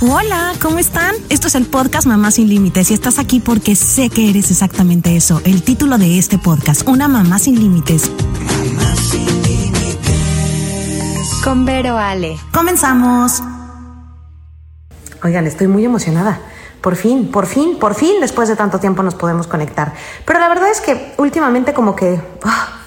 Hola, ¿cómo están? Esto es el podcast Mamá sin Límites y estás aquí porque sé que eres exactamente eso. El título de este podcast, Una Mamá sin Límites. Mamá sin límites. Con Vero Ale. Comenzamos. Oigan, estoy muy emocionada. Por fin, por fin, por fin, después de tanto tiempo nos podemos conectar. Pero la verdad es que últimamente como que... ah,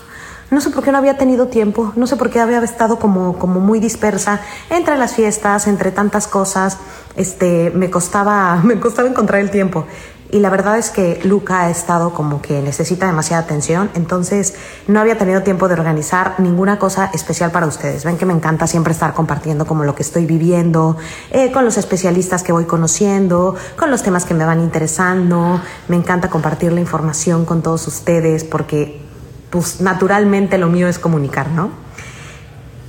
no sé por qué no había tenido tiempo, no sé por qué había estado como, como muy dispersa entre las fiestas, entre tantas cosas. Este, me costaba, me costaba encontrar el tiempo. Y la verdad es que Luca ha estado como que necesita demasiada atención, entonces no había tenido tiempo de organizar ninguna cosa especial para ustedes. Ven que me encanta siempre estar compartiendo como lo que estoy viviendo, eh, con los especialistas que voy conociendo, con los temas que me van interesando. Me encanta compartir la información con todos ustedes porque pues naturalmente lo mío es comunicar, ¿no?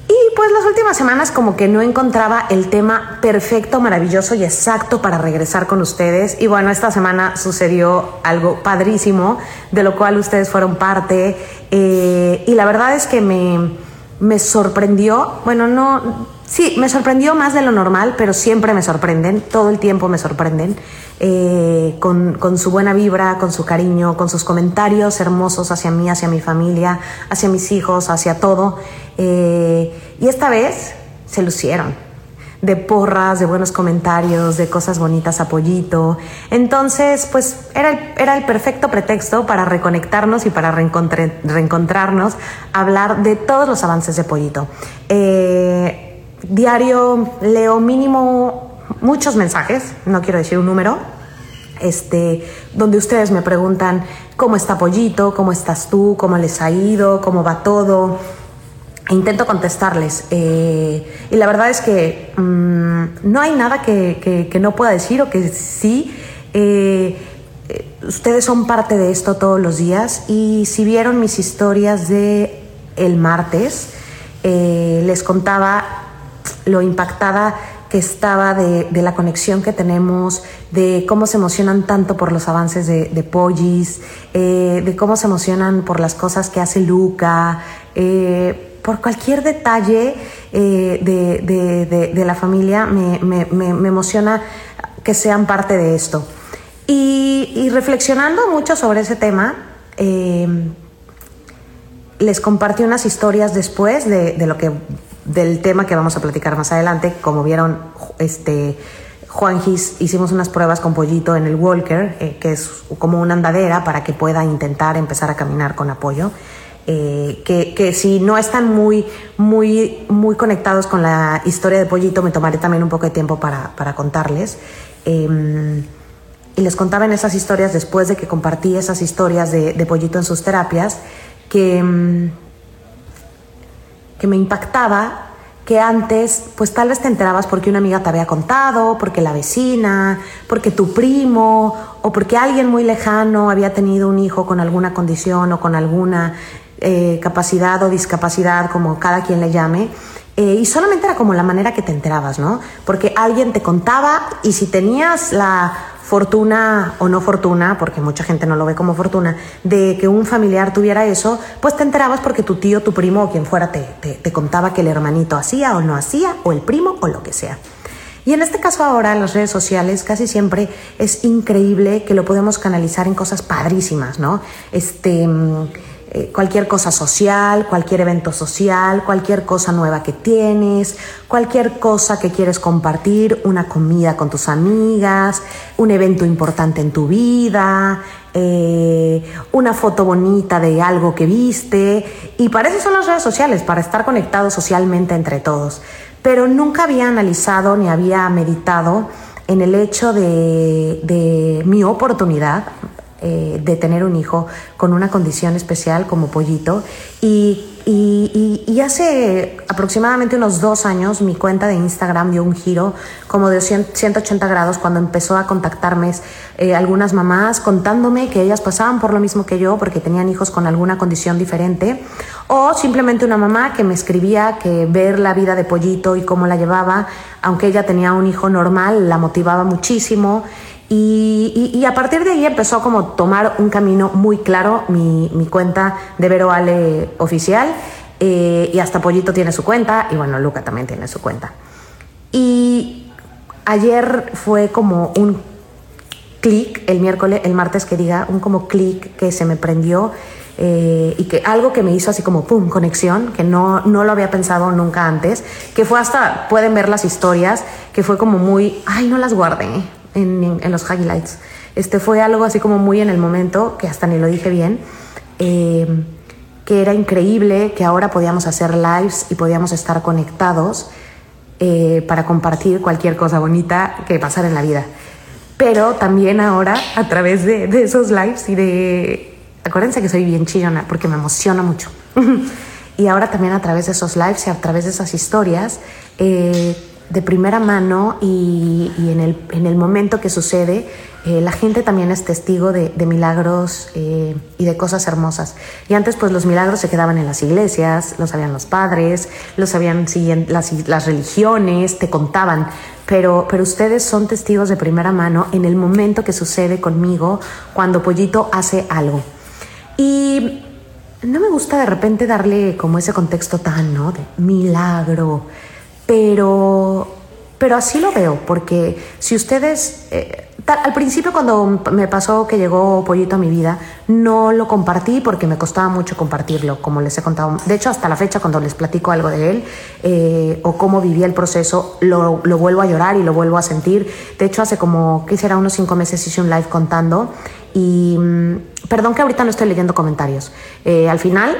Y pues las últimas semanas como que no encontraba el tema perfecto, maravilloso y exacto para regresar con ustedes. Y bueno, esta semana sucedió algo padrísimo, de lo cual ustedes fueron parte. Eh, y la verdad es que me, me sorprendió, bueno, no, sí, me sorprendió más de lo normal, pero siempre me sorprenden, todo el tiempo me sorprenden, eh, con, con su buena vibra, con su cariño, con sus comentarios hermosos hacia mí, hacia mi familia, hacia mis hijos, hacia todo. Eh, y esta vez se lucieron de porras, de buenos comentarios, de cosas bonitas a Pollito. Entonces, pues era el, era el perfecto pretexto para reconectarnos y para reencontrarnos, hablar de todos los avances de Pollito. Eh, diario leo mínimo muchos mensajes, no quiero decir un número, este, donde ustedes me preguntan cómo está Pollito, cómo estás tú, cómo les ha ido, cómo va todo. E intento contestarles. eh, y la verdad es que mm, no hay nada que, que- no pueda decir o que sí. eh, eh, ustedes son parte de esto todos los días y si vieron mis historias de el martes, les contaba lo impactada que estaba de, de la conexión que tenemos, de cómo se emocionan tanto por los avances de, de Pollis, eh, de cómo se emocionan por las cosas que hace Luca, eh, por cualquier detalle eh, de, de- la familia me, me- me- emociona que sean parte de esto. Y, y reflexionando mucho sobre ese tema, les compartí unas historias después de, de lo que del tema que vamos a platicar más adelante. Como vieron, este Juan Gis hicimos unas pruebas con Pollito en el Walker, eh, que es como una andadera para que pueda intentar empezar a caminar con apoyo. Eh, que, si no están muy, muy, muy conectados con la historia de Pollito, me tomaré también un poco de tiempo para, para contarles. Em, y les contaba en esas historias, después de que compartí esas historias de, de Pollito en sus terapias, que, mm, que me impactaba que antes, pues tal vez te enterabas porque una amiga te había contado, porque la vecina, porque tu primo, o porque alguien muy lejano había tenido un hijo con alguna condición o con alguna eh, capacidad o discapacidad, como cada quien le llame. Eh, y solamente era como la manera que te enterabas, ¿no? Porque alguien te contaba y si tenías la fortuna o no fortuna, porque mucha gente no lo ve como fortuna, de que un familiar tuviera eso, pues te enterabas porque tu tío, tu primo o quien fuera te, te, te contaba que el hermanito hacía o no hacía, o el primo o lo que sea. Y en este caso ahora en las redes sociales casi siempre es increíble que lo podemos canalizar en cosas padrísimas, ¿no? Este, mm, eh, cualquier cosa social, cualquier evento social, cualquier cosa nueva que tienes, cualquier cosa que quieres compartir, una comida con tus amigas, un evento importante en tu vida, eh, una foto bonita de algo que viste. Y para eso son las redes sociales, para estar conectados socialmente entre todos. Pero nunca había analizado ni había meditado en el hecho de, de mi oportunidad eh, de tener un hijo con una condición especial como pollito. Y, hace aproximadamente unos dos años mi cuenta de Instagram dio un giro como de 100 180 grados cuando empezó a contactarme eh, algunas mamás contándome que ellas pasaban por lo mismo que yo porque tenían hijos con alguna condición diferente o simplemente una mamá que me escribía que ver la vida de pollito y cómo la llevaba, aunque ella tenía un hijo normal, la motivaba muchísimo y, a partir de ahí empezó como tomar un camino muy claro mi, mi cuenta de Vero Ale oficial eh, y hasta Pollito tiene su cuenta y bueno, Luca también tiene su cuenta. Y ayer fue como un clic, el miércoles, el martes que diga, un como clic que se me prendió eh, y que algo que me hizo así como pum, conexión, que no, no lo había pensado nunca antes, que fue hasta, pueden ver las historias, que fue como muy, ay, no las guardé en, en los highlights. Este fue algo así como muy en el momento, que hasta ni lo dije bien, eh, que era increíble, que ahora podíamos hacer lives y podíamos estar conectados eh, para compartir cualquier cosa bonita que pasara en la vida. Pero también ahora, a través de, de esos lives y de Acuérdense que soy bien chillona porque me emociona mucho. y ahora también a través de esos lives y a través de esas historias, eh, de primera mano y, en, el, en, el, momento que sucede, eh, la gente también es testigo de, milagros eh, y de cosas hermosas. Y antes pues los milagros se quedaban en las iglesias, los sabían los padres, los sabían las, las religiones, te contaban. Pero, pero ustedes son testigos de primera mano en el momento que sucede conmigo cuando Pollito hace algo. Y no me gusta de repente darle como ese contexto tan, ¿no? De milagro, pero, pero así lo veo, porque si ustedes, eh, al principio cuando me pasó que llegó Pollito a mi vida, no lo compartí porque me costaba mucho compartirlo, como les he contado. De hecho, hasta la fecha, cuando les platico algo de él eh, o cómo vivía el proceso, lo, lo, vuelvo a llorar y lo vuelvo a sentir. De hecho, hace como, ¿qué será? Unos cinco meses hice un live contando y mm, perdón que ahorita no estoy leyendo comentarios. Eh, al final,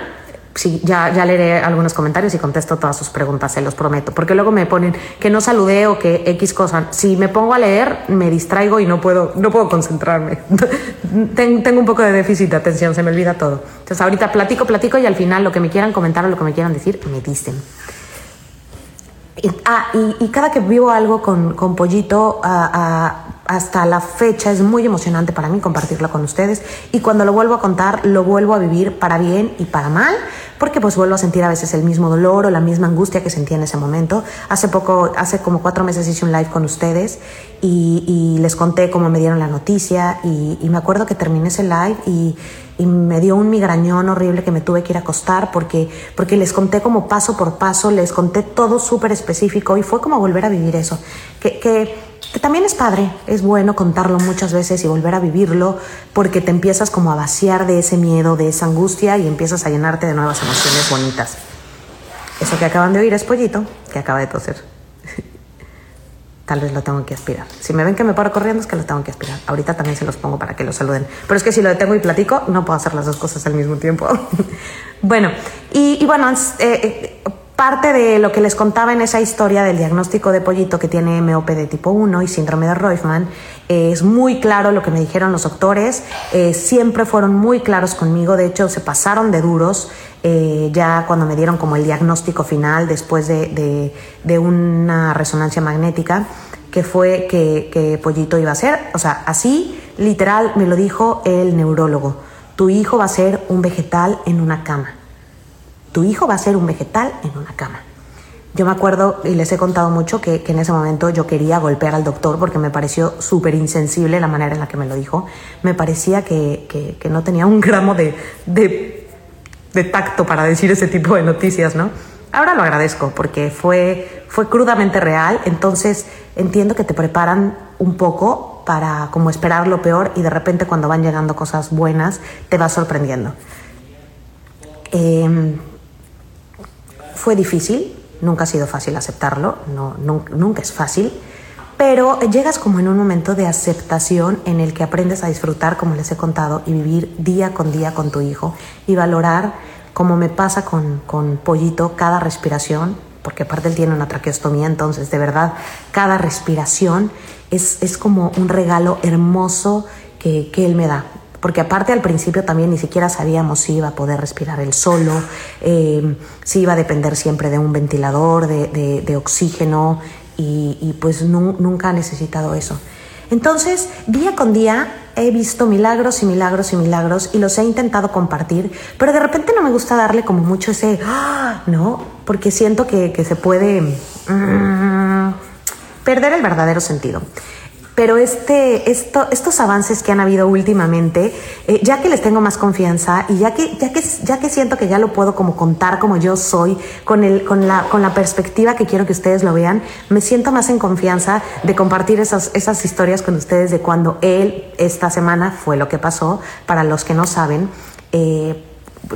sí, ya, ya leeré algunos comentarios y contesto todas sus preguntas, se los prometo. Porque luego me ponen que no saludé o que X cosa. Si me pongo a leer, me distraigo y no puedo, no puedo concentrarme. Tengo un poco de déficit de atención, se me olvida todo. Entonces ahorita platico, platico y al final lo que me quieran comentar o lo que me quieran decir, me dicen. ah, y, cada que vivo algo con, con Pollito, a hasta la fecha es muy emocionante para mí compartirlo con ustedes y cuando lo vuelvo a contar lo vuelvo a vivir para bien y para mal porque pues vuelvo a sentir a veces el mismo dolor o la misma angustia que sentí en ese momento. Hace poco, hace como cuatro meses hice un live con ustedes y, les conté cómo me dieron la noticia y, me acuerdo que terminé ese live y, me dio un migrañón horrible que me tuve que ir a acostar porque, porque les conté como paso por paso, les conté todo súper específico y fue como volver a vivir eso. Que, que también es padre, es bueno contarlo muchas veces y volver a vivirlo porque te empiezas como a vaciar de ese miedo, de esa angustia y empiezas a llenarte de nuevas emociones bonitas. Eso que acaban de oír es Pollito, que acaba de toser. Tal vez lo tengo que aspirar. Si me ven que me paro corriendo es que lo tengo que aspirar. Ahorita también se los pongo para que lo saluden. Pero es que si lo detengo y platico, no puedo hacer las dos cosas al mismo tiempo. bueno, y, bueno, eh, eh, Parte de lo que les contaba en esa historia del diagnóstico de pollito que tiene MOP de tipo 1 y síndrome de Roifman, es muy claro lo que me dijeron los doctores, eh, siempre fueron muy claros conmigo, de hecho se pasaron de duros eh, ya cuando me dieron como el diagnóstico final después de, una resonancia magnética, que fue que, que pollito iba a ser, o sea, así literal me lo dijo el neurólogo, tu hijo va a ser un vegetal en una cama tu hijo va a ser un vegetal en una cama. Yo me acuerdo y les he contado mucho que, en ese momento yo quería golpear al doctor porque me pareció súper insensible la manera en la que me lo dijo. Me parecía que, no tenía un gramo de, de, tacto para decir ese tipo de noticias, ¿no? Ahora lo agradezco porque fue, fue crudamente real, entonces entiendo que te preparan un poco para como esperar lo peor y de repente cuando van llegando cosas buenas te va sorprendiendo. Eh, fue difícil, nunca ha sido fácil aceptarlo, no, nunca, es fácil, pero llegas como en un momento de aceptación en el que aprendes a disfrutar, como les he contado, y vivir día con día con tu hijo y valorar, como me pasa con, con Pollito, cada respiración, porque aparte él tiene una traqueostomía, entonces de verdad cada respiración es, es como un regalo hermoso que, que él me da porque aparte al principio también ni siquiera sabíamos si iba a poder respirar él solo, eh, si iba a depender siempre de un ventilador, de, oxígeno, y, pues nunca ha necesitado eso. Entonces, día con día he visto milagros y milagros y milagros y los he intentado compartir, pero de repente no me gusta darle como mucho ese, ¡Ah! ¿no? Porque siento que, se puede mm, perder el verdadero sentido. Pero este, esto, estos avances que han habido últimamente, eh, ya que les tengo más confianza y ya que, ya, que, ya que siento que ya lo puedo como contar como yo soy, con, el, con, la, con la perspectiva que quiero que ustedes lo vean, me siento más en confianza de compartir esas, esas historias con ustedes de cuando él esta semana fue lo que pasó. Para los que no saben, eh,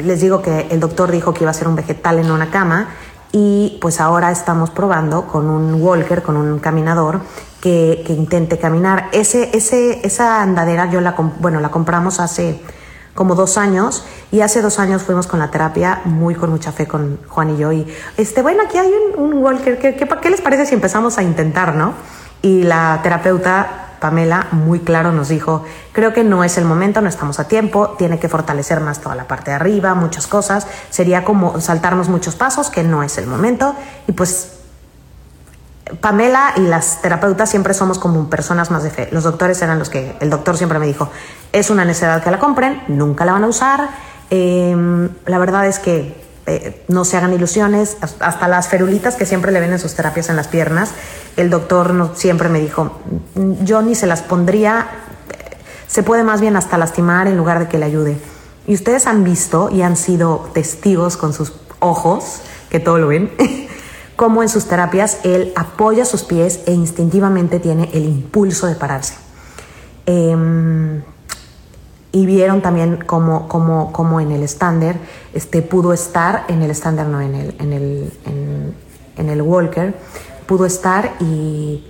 les digo que el doctor dijo que iba a ser un vegetal en una cama y pues ahora estamos probando con un walker, con un caminador que, intente caminar. Ese, ese, esa andadera yo la, bueno, la compramos hace como dos años y hace dos años fuimos con la terapia muy con mucha fe con Juan y yo y este bueno aquí hay un, un walker ¿qué, qué, qué les parece si empezamos a intentar no y la terapeuta Pamela muy claro nos dijo, creo que no es el momento, no estamos a tiempo, tiene que fortalecer más toda la parte de arriba, muchas cosas, sería como saltarnos muchos pasos, que no es el momento. Y pues Pamela y las terapeutas siempre somos como personas más de fe. Los doctores eran los que, el doctor siempre me dijo, es una necesidad que la compren, nunca la van a usar. Eh, la verdad es que eh, no se hagan ilusiones, hasta las ferulitas que siempre le ven en sus terapias en las piernas, el doctor no, siempre me dijo, yo ni se las pondría, se puede más bien hasta lastimar en lugar de que le ayude. Y ustedes han visto y han sido testigos con sus ojos, que todo lo ven, cómo en sus terapias él apoya sus pies e instintivamente tiene el impulso de pararse. Eh, y vieron también cómo, cómo, cómo en el estándar este, pudo estar, en el estándar no, en el, en, el, en el Walker, pudo estar y,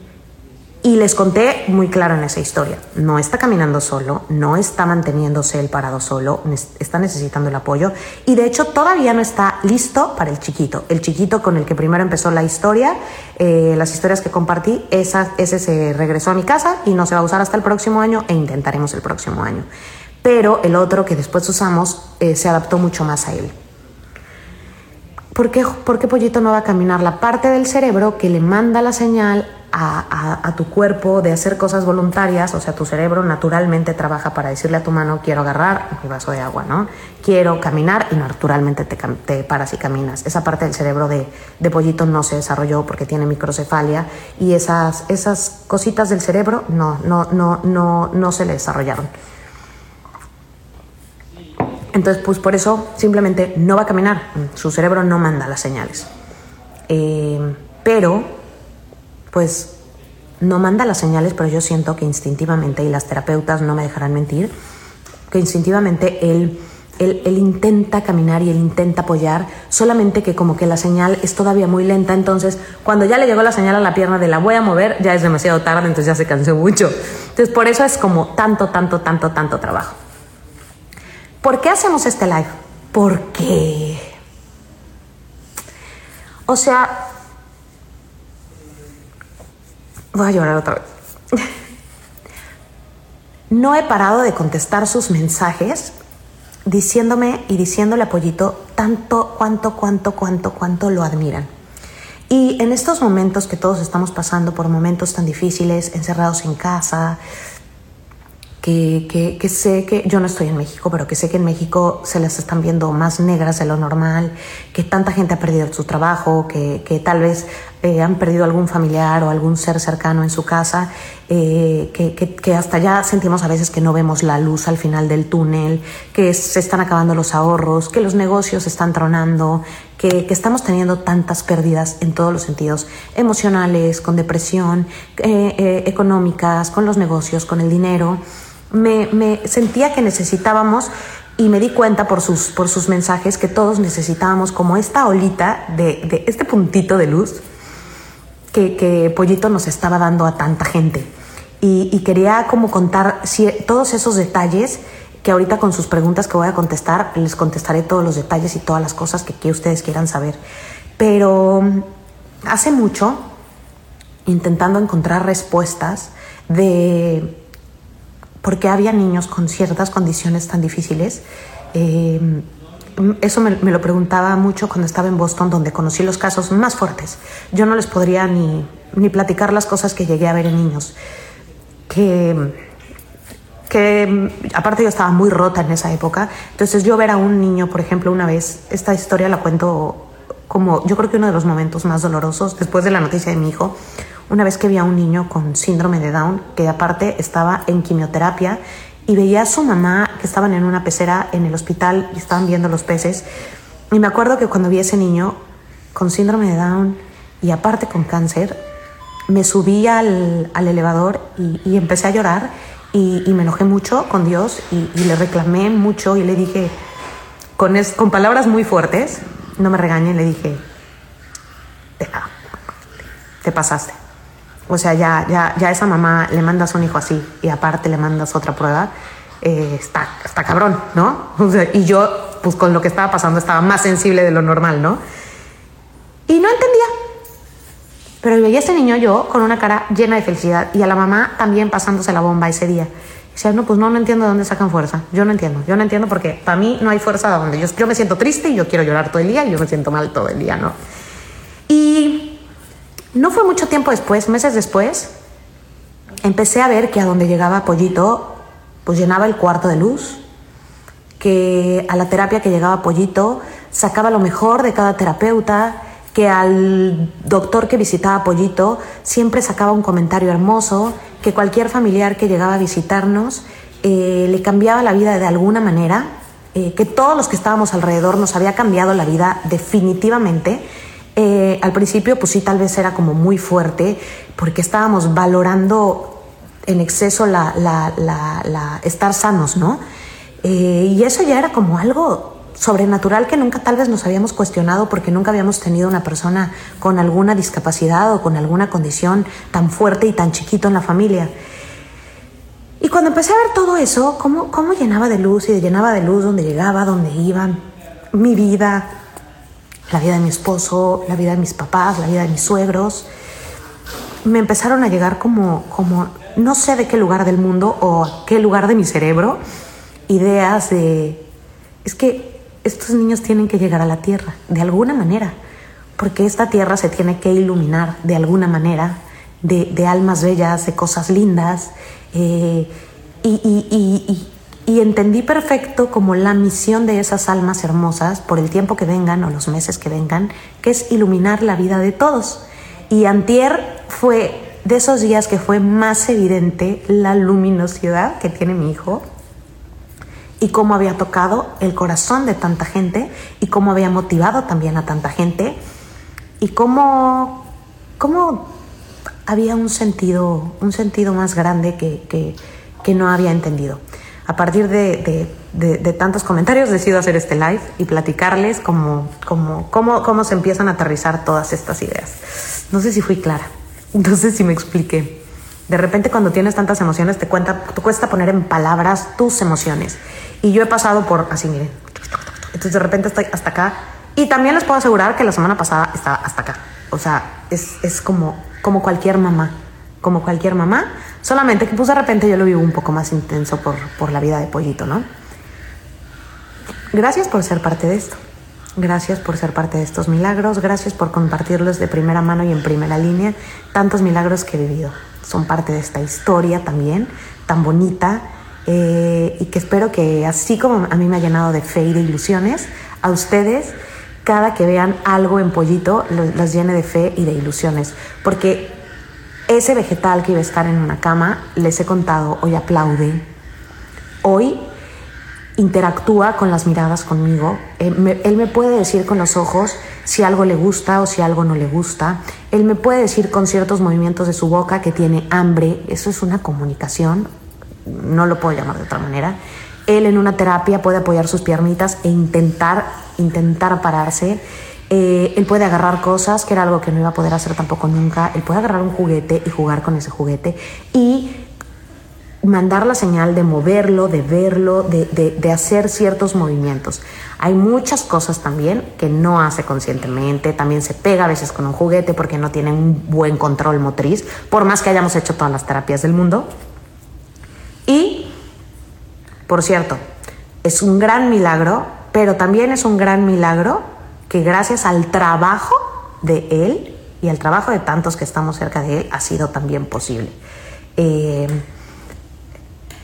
y les conté muy claro en esa historia, no está caminando solo, no está manteniéndose el parado solo, está necesitando el apoyo y de hecho todavía no está listo para el chiquito. El chiquito con el que primero empezó la historia, eh, las historias que compartí, ese se regresó a mi casa y no se va a usar hasta el próximo año e intentaremos el próximo año pero el otro que después usamos eh, se adaptó mucho más a él. ¿Por qué, ¿Por qué, Pollito no va a caminar? La parte del cerebro que le manda la señal a, tu cuerpo de hacer cosas voluntarias, o sea, tu cerebro naturalmente trabaja para decirle a tu mano, quiero agarrar mi vaso de agua, ¿no? Quiero caminar y naturalmente te, paras y caminas. Esa parte del cerebro de, de, Pollito no se desarrolló porque tiene microcefalia y esas, esas cositas del cerebro no, no, no, no, no se le desarrollaron. Entonces, pues por eso simplemente no va a caminar. Su cerebro no manda las señales. Eh, pero, pues no manda las señales, pero yo siento que instintivamente, y las terapeutas no me dejarán mentir, que instintivamente él, él, él, intenta caminar y él intenta apoyar, solamente que como que la señal es todavía muy lenta, entonces cuando ya le llegó la señal a la pierna de la voy a mover, ya es demasiado tarde, entonces ya se cansó mucho. Entonces por eso es como tanto, tanto, tanto, tanto trabajo. ¿Por qué hacemos este live? Porque, o sea, voy a llorar otra vez. No he parado de contestar sus mensajes diciéndome y diciéndole a Pollito tanto, cuánto, cuánto, cuánto, cuánto lo admiran. Y en estos momentos que todos estamos pasando por momentos tan difíciles, encerrados en casa, que, que, que, sé que yo no estoy en México, pero que sé que en México se las están viendo más negras de lo normal, que tanta gente ha perdido su trabajo, que, que tal vez eh, han perdido algún familiar o algún ser cercano en su casa, eh, que, que, hasta ya sentimos a veces que no vemos la luz al final del túnel, que se están acabando los ahorros, que los negocios están tronando, que, que, estamos teniendo tantas pérdidas en todos los sentidos, emocionales, con depresión, eh, económicas, con los negocios, con el dinero. Me, me sentía que necesitábamos y me di cuenta por sus, por sus mensajes que todos necesitábamos como esta olita de, de este puntito de luz que, Pollito nos estaba dando a tanta gente. Y, quería como contar todos esos detalles que ahorita con sus preguntas que voy a contestar, les contestaré todos los detalles y todas las cosas que, que ustedes quieran saber. Pero hace mucho, intentando encontrar respuestas de por qué había niños con ciertas condiciones tan difíciles. Eh, eso me, lo preguntaba mucho cuando estaba en Boston, donde conocí los casos más fuertes. Yo no les podría ni, ni platicar las cosas que llegué a ver en niños. Que, que aparte yo estaba muy rota en esa época. Entonces yo ver a un niño, por ejemplo, una vez, esta historia la cuento como yo creo que uno de los momentos más dolorosos después de la noticia de mi hijo, una vez que vi a un niño con síndrome de Down, que aparte estaba en quimioterapia, y veía a su mamá que estaban en una pecera en el hospital y estaban viendo los peces. Y me acuerdo que cuando vi a ese niño con síndrome de Down y aparte con cáncer, me subí al, al elevador y, y, empecé a llorar y, me enojé mucho con Dios y, le reclamé mucho y le dije, con, es, con palabras muy fuertes, no me regañen, le dije, te pasaste. O sea, ya, ya, ya esa mamá le mandas un hijo así y aparte le mandas otra prueba, eh, está, está cabrón, ¿no? Y yo, pues con lo que estaba pasando, estaba más sensible de lo normal, ¿no? Y no entendía. Pero veía a ese niño yo con una cara llena de felicidad y a la mamá también pasándose la bomba ese día. Y decía, no, pues no, no entiendo de dónde sacan fuerza. Yo no entiendo, yo no entiendo porque para mí no hay fuerza de donde yo, yo me siento triste y yo quiero llorar todo el día y yo me siento mal todo el día, ¿no? Y no fue mucho tiempo después, meses después, empecé a ver que a donde llegaba Pollito, pues llenaba el cuarto de luz, que a la terapia que llegaba Pollito sacaba lo mejor de cada terapeuta, que al doctor que visitaba Pollito siempre sacaba un comentario hermoso, que cualquier familiar que llegaba a visitarnos eh, le cambiaba la vida de alguna manera, eh, que todos los que estábamos alrededor nos había cambiado la vida definitivamente eh, al principio, pues sí, tal vez era como muy fuerte, porque estábamos valorando en exceso la, la, la, la estar sanos, ¿no? Eh, y eso ya era como algo sobrenatural que nunca tal vez nos habíamos cuestionado porque nunca habíamos tenido una persona con alguna discapacidad o con alguna condición tan fuerte y tan chiquito en la familia. Y cuando empecé a ver todo eso, cómo, cómo llenaba de luz y llenaba de luz donde llegaba, donde iba, mi vida, la vida de mi esposo, la vida de mis papás, la vida de mis suegros, me empezaron a llegar como, como no sé de qué lugar del mundo o qué lugar de mi cerebro, ideas de, es que estos niños tienen que llegar a la tierra, de alguna manera, porque esta tierra se tiene que iluminar de alguna manera, de, de almas bellas, de cosas lindas, eh, y, y entendí perfecto como la misión de esas almas hermosas por el tiempo que vengan o los meses que vengan, que es iluminar la vida de todos. Y antier fue de esos días que fue más evidente la luminosidad que tiene mi hijo y cómo había tocado el corazón de tanta gente y cómo había motivado también a tanta gente y cómo, cómo había un sentido, un sentido más grande que, que, que no había entendido a partir de, tantos comentarios decido hacer este live y platicarles cómo, cómo, cómo, cómo se empiezan a aterrizar todas estas ideas. No sé si fui clara, no sé si me expliqué. De repente cuando tienes tantas emociones te, te cuesta poner en palabras tus emociones. Y yo he pasado por así, miren. Entonces de repente estoy hasta acá. Y también les puedo asegurar que la semana pasada estaba hasta acá. O sea, es, es como, como cualquier mamá. Como cualquier mamá Solamente que pues de repente yo lo vivo un poco más intenso por, por la vida de Pollito, ¿no? Gracias por ser parte de esto. Gracias por ser parte de estos milagros. Gracias por compartirlos de primera mano y en primera línea. Tantos milagros que he vivido. Son parte de esta historia también, tan bonita. Eh, y que espero que así como a mí me ha llenado de fe y de ilusiones, a ustedes, cada que vean algo en Pollito, los llene de fe y de ilusiones. Porque ese vegetal que iba a estar en una cama, les he contado, hoy aplaude, hoy interactúa con las miradas conmigo, él me, él me, puede decir con los ojos si algo le gusta o si algo no le gusta, él me puede decir con ciertos movimientos de su boca que tiene hambre, eso es una comunicación, no lo puedo llamar de otra manera. Él en una terapia puede apoyar sus piernitas e intentar, intentar pararse eh, él puede agarrar cosas, que era algo que no iba a poder hacer tampoco nunca. Él puede agarrar un juguete y jugar con ese juguete y mandar la señal de moverlo, de verlo, de, de, de, hacer ciertos movimientos. Hay muchas cosas también que no hace conscientemente, también se pega a veces con un juguete porque no tiene un buen control motriz, por más que hayamos hecho todas las terapias del mundo. Y, por cierto, es un gran milagro, pero también es un gran milagro que gracias al trabajo de él y al trabajo de tantos que estamos cerca de él ha sido también posible. Eh,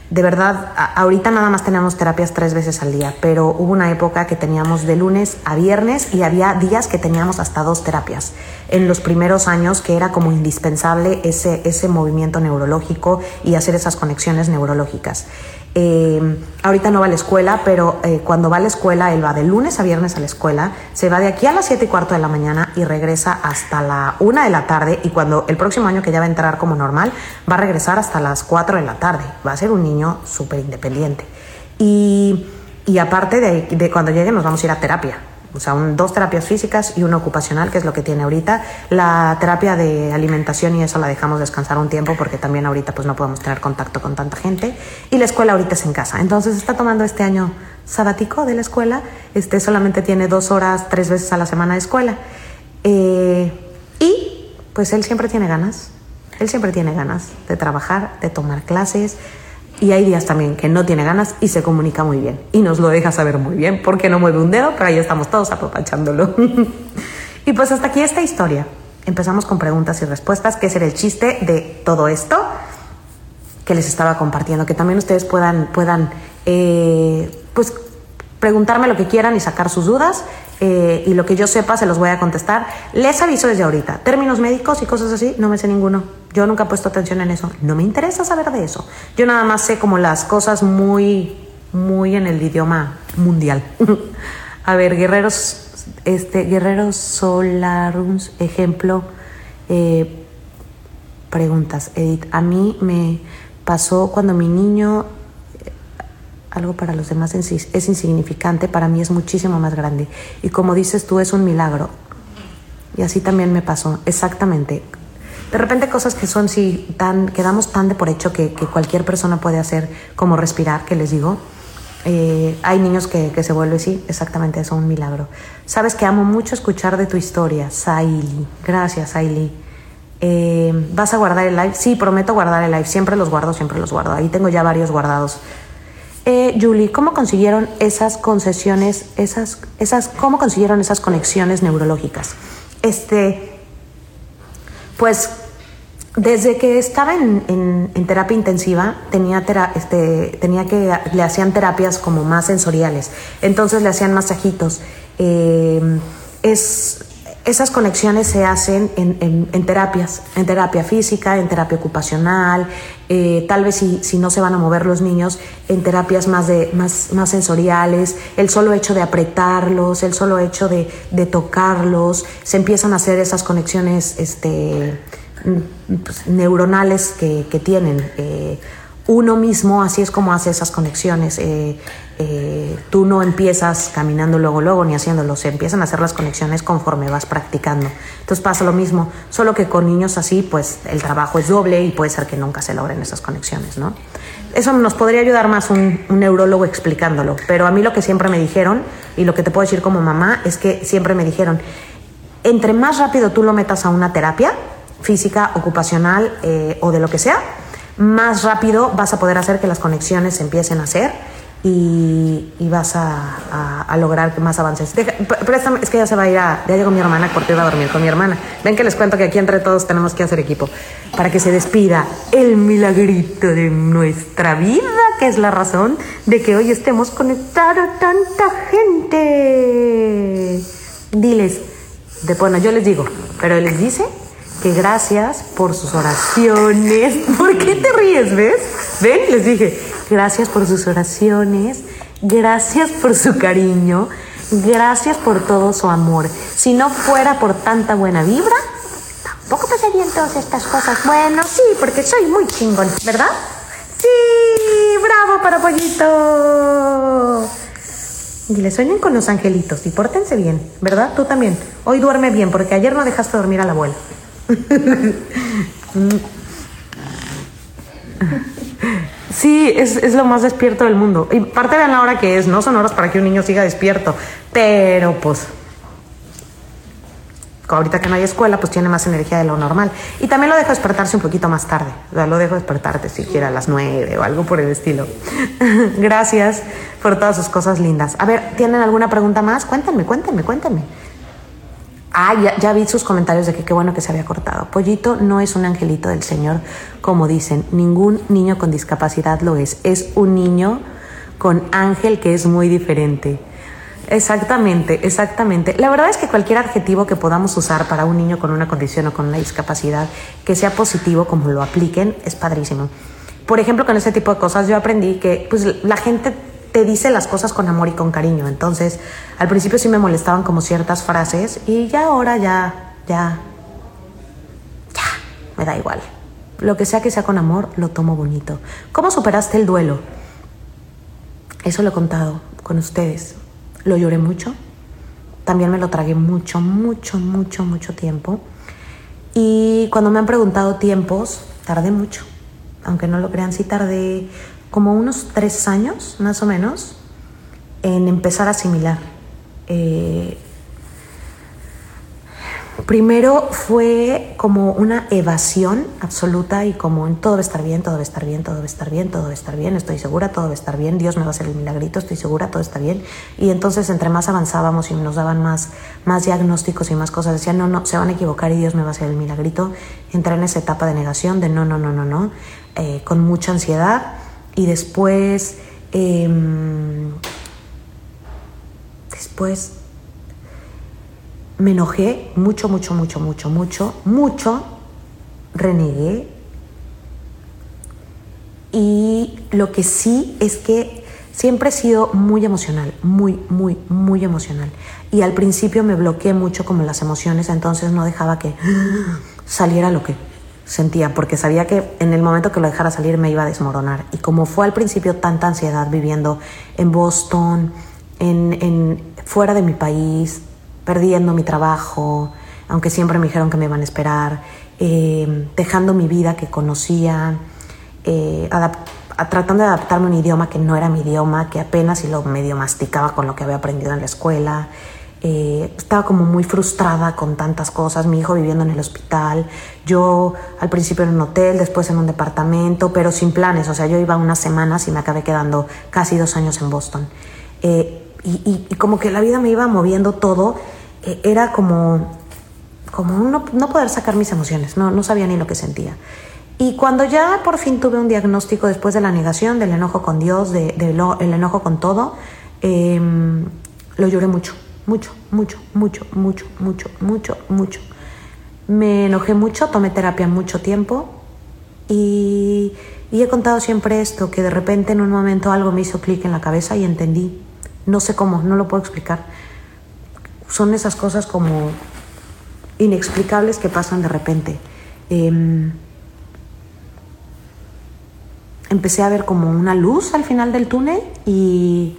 de verdad, ahorita nada más tenemos terapias tres veces al día, pero hubo una época que teníamos de lunes a viernes y había días que teníamos hasta dos terapias. En los primeros años que era como indispensable ese, ese movimiento neurológico y hacer esas conexiones neurológicas. Eh, ahorita no va a la escuela, pero eh, cuando va a la escuela, él va de lunes a viernes a la escuela, se va de aquí a las 7 y cuarto de la mañana y regresa hasta la 1 de la tarde y cuando el próximo año que ya va a entrar como normal, va a regresar hasta las 4 de la tarde. Va a ser un niño súper independiente. Y, aparte de, de cuando llegue nos vamos a ir a terapia. O sea, un- dos terapias físicas y una ocupacional, que es lo que tiene ahorita. La terapia de alimentación y eso la dejamos descansar un tiempo porque también ahorita pues no podemos tener contacto con tanta gente. Y la escuela ahorita es en casa. Entonces está tomando este año sabático de la escuela. Este solamente tiene dos horas, tres veces a la semana de escuela. Eh, y pues él siempre tiene ganas. Él siempre tiene ganas de trabajar, de tomar clases. Y hay días también que no tiene ganas y se comunica muy bien. Y nos lo deja saber muy bien porque no mueve un dedo, pero ahí estamos todos apapachándolo. y pues hasta aquí esta historia. Empezamos con preguntas y respuestas, que era el chiste de todo esto que les estaba compartiendo. Que también ustedes puedan, puedan eh, pues preguntarme lo que quieran y sacar sus dudas. eh, y lo que yo sepa se los voy a contestar. Les aviso desde ahorita. Términos médicos y cosas así, no me sé ninguno. Yo nunca he puesto atención en eso. No me interesa saber de eso. Yo nada más sé como las cosas muy, muy en el idioma mundial. a ver, guerreros, este, guerreros Solarums, ejemplo. eh, preguntas, Edith. A mí me pasó cuando mi niño algo para los demás es insi- es insignificante, para mí es muchísimo más grande. Y como dices tú, es un milagro. Y así también me pasó, exactamente. De repente cosas que son sí tan, que damos tan de por hecho que, que cualquier persona puede hacer, como respirar, que les digo. Eh, hay niños que, que se vuelven, sí, exactamente eso, un milagro. Sabes que amo mucho escuchar de tu historia, Saili. Gracias, Saili. Eh, ¿Vas a guardar el live? Sí, prometo guardar el live. Siempre los guardo, siempre los guardo. Ahí tengo ya varios guardados. Eh, Julie, ¿cómo consiguieron esas concesiones, esas, esas, cómo consiguieron esas conexiones neurológicas? Este, pues desde que estaba en, en- terapia intensiva tenía, tera- este, tenía que le hacían terapias como más sensoriales, entonces le hacían masajitos. Eh, es, esas conexiones se hacen en, en- terapias, en terapia física, en terapia ocupacional, eh, tal vez si, si no se van a mover los niños, en terapias más, de, más, más sensoriales, el solo hecho de apretarlos, el solo hecho de, de tocarlos, se empiezan a hacer esas conexiones este, pues, neuronales que, que tienen. eh, uno mismo, así es como hace esas conexiones. eh, eh, tú no empiezas caminando luego, luego, ni haciéndolo. Se empiezan a hacer las conexiones conforme vas practicando. Entonces pasa lo mismo, solo que con niños así, pues el trabajo es doble y puede ser que nunca se logren esas conexiones, ¿no? Eso nos podría ayudar más un, neurólogo explicándolo. Pero a mí lo que siempre me dijeron, y lo que te puedo decir como mamá, es que siempre me dijeron, entre más rápido tú lo metas a una terapia física, ocupacional eh, o de lo que sea, más rápido vas a poder hacer que las conexiones empiecen a hacer y, vas a, a- a lograr más avances. Deja- pr- préstame, es que ya se va a ir a... Ya llegó mi hermana porque iba a dormir con mi hermana. Ven que les cuento que aquí entre todos tenemos que hacer equipo para que se despida el milagrito de nuestra vida, que es la razón de que hoy estemos conectados a tanta gente. Diles, de, bueno, yo les digo, pero les dice que gracias por sus oraciones. ¿Por qué te ríes, ves? Ven, les dije, gracias por sus oraciones, gracias por su cariño, gracias por todo su amor. Si no fuera por tanta buena vibra, tampoco pasarían todas estas cosas. Bueno, sí, porque soy muy chingón, ¿verdad? Sí, bravo para pollito. Dile, sueñen con los angelitos y pórtense bien, ¿verdad? Tú también. Hoy duerme bien, porque ayer no dejaste dormir a la abuela. Sí, es, es lo más despierto del mundo. Y parte vean la hora que es, no son horas para que un niño siga despierto. Pero pues, ahorita que no hay escuela, pues tiene más energía de lo normal. Y también lo dejo despertarse un poquito más tarde. O sea, lo dejo despertarte siquiera a las nueve o algo por el estilo. Gracias por todas sus cosas lindas. A ver, ¿tienen alguna pregunta más? Cuéntenme, cuéntenme, cuéntenme. Ah, ya, vi sus comentarios de que qué bueno que se había cortado. Pollito no es un angelito del Señor, como dicen. Ningún niño con discapacidad lo es. Es un niño con ángel que es muy diferente. Exactamente, exactamente. La verdad es que cualquier adjetivo que podamos usar para un niño con una condición o con una discapacidad que sea positivo, como lo apliquen, es padrísimo. Por ejemplo, con ese tipo de cosas yo aprendí que pues, la gente te dice las cosas con amor y con cariño. Entonces, al principio sí me molestaban como ciertas frases y ya ahora ya, ya, ya, me da igual. Lo que sea que sea con amor, lo tomo bonito. ¿Cómo superaste el duelo? Eso lo he contado con ustedes. Lo lloré mucho. También me lo tragué mucho, mucho, mucho, mucho tiempo. Y cuando me han preguntado tiempos, tardé mucho. Aunque no lo crean, sí tardé como unos tres años, más o menos, en empezar a asimilar. Eh, primero fue como una evasión absoluta y como en todo va a estar bien, todo va a estar bien, todo va a estar bien, todo va a estar bien, estoy segura, todo va a estar bien, Dios me va a hacer el milagrito, estoy segura, todo está bien. Y entonces entre más avanzábamos y nos daban más, diagnósticos y más cosas, decían, no, no, se van a equivocar y Dios me va a hacer el milagrito. Entré en esa etapa de negación, de no, no, no, no, no, eh, con mucha ansiedad y después, eh, después me enojé mucho, mucho, mucho, mucho, mucho, mucho, renegué. Y lo que sí es que siempre he sido muy emocional, muy, muy, muy emocional. Y al principio me bloqueé mucho como las emociones, entonces no dejaba que saliera lo que sentía, porque sabía que en el momento que lo dejara salir me iba a desmoronar. Y como fue al principio tanta ansiedad viviendo en Boston, en, fuera de mi país, perdiendo mi trabajo, aunque siempre me dijeron que me iban a esperar, eh, dejando mi vida que conocía, eh, tratando de adaptarme a un idioma que no era mi idioma, que apenas si lo medio masticaba con lo que había aprendido en la escuela. Eh, estaba como muy frustrada con tantas cosas, mi hijo viviendo en el hospital, yo al principio en un hotel, después en un departamento, pero sin planes, o sea, yo iba unas semanas y me acabé quedando casi dos años en Boston. Eh, y, como que la vida me iba moviendo todo, eh, era como, como no, no, poder sacar mis emociones, no, no sabía ni lo que sentía. Y cuando ya por fin tuve un diagnóstico después de la negación, del enojo con Dios, del enojo con todo, eh, lo lloré mucho mucho, mucho, mucho, mucho, mucho, mucho, mucho. Me enojé mucho, tomé terapia mucho tiempo y, y, he contado siempre esto, que de repente en un momento algo me hizo clic en la cabeza y entendí. No sé cómo, no lo puedo explicar. Son esas cosas como inexplicables que pasan de repente. Eh, empecé a ver como una luz al final del túnel y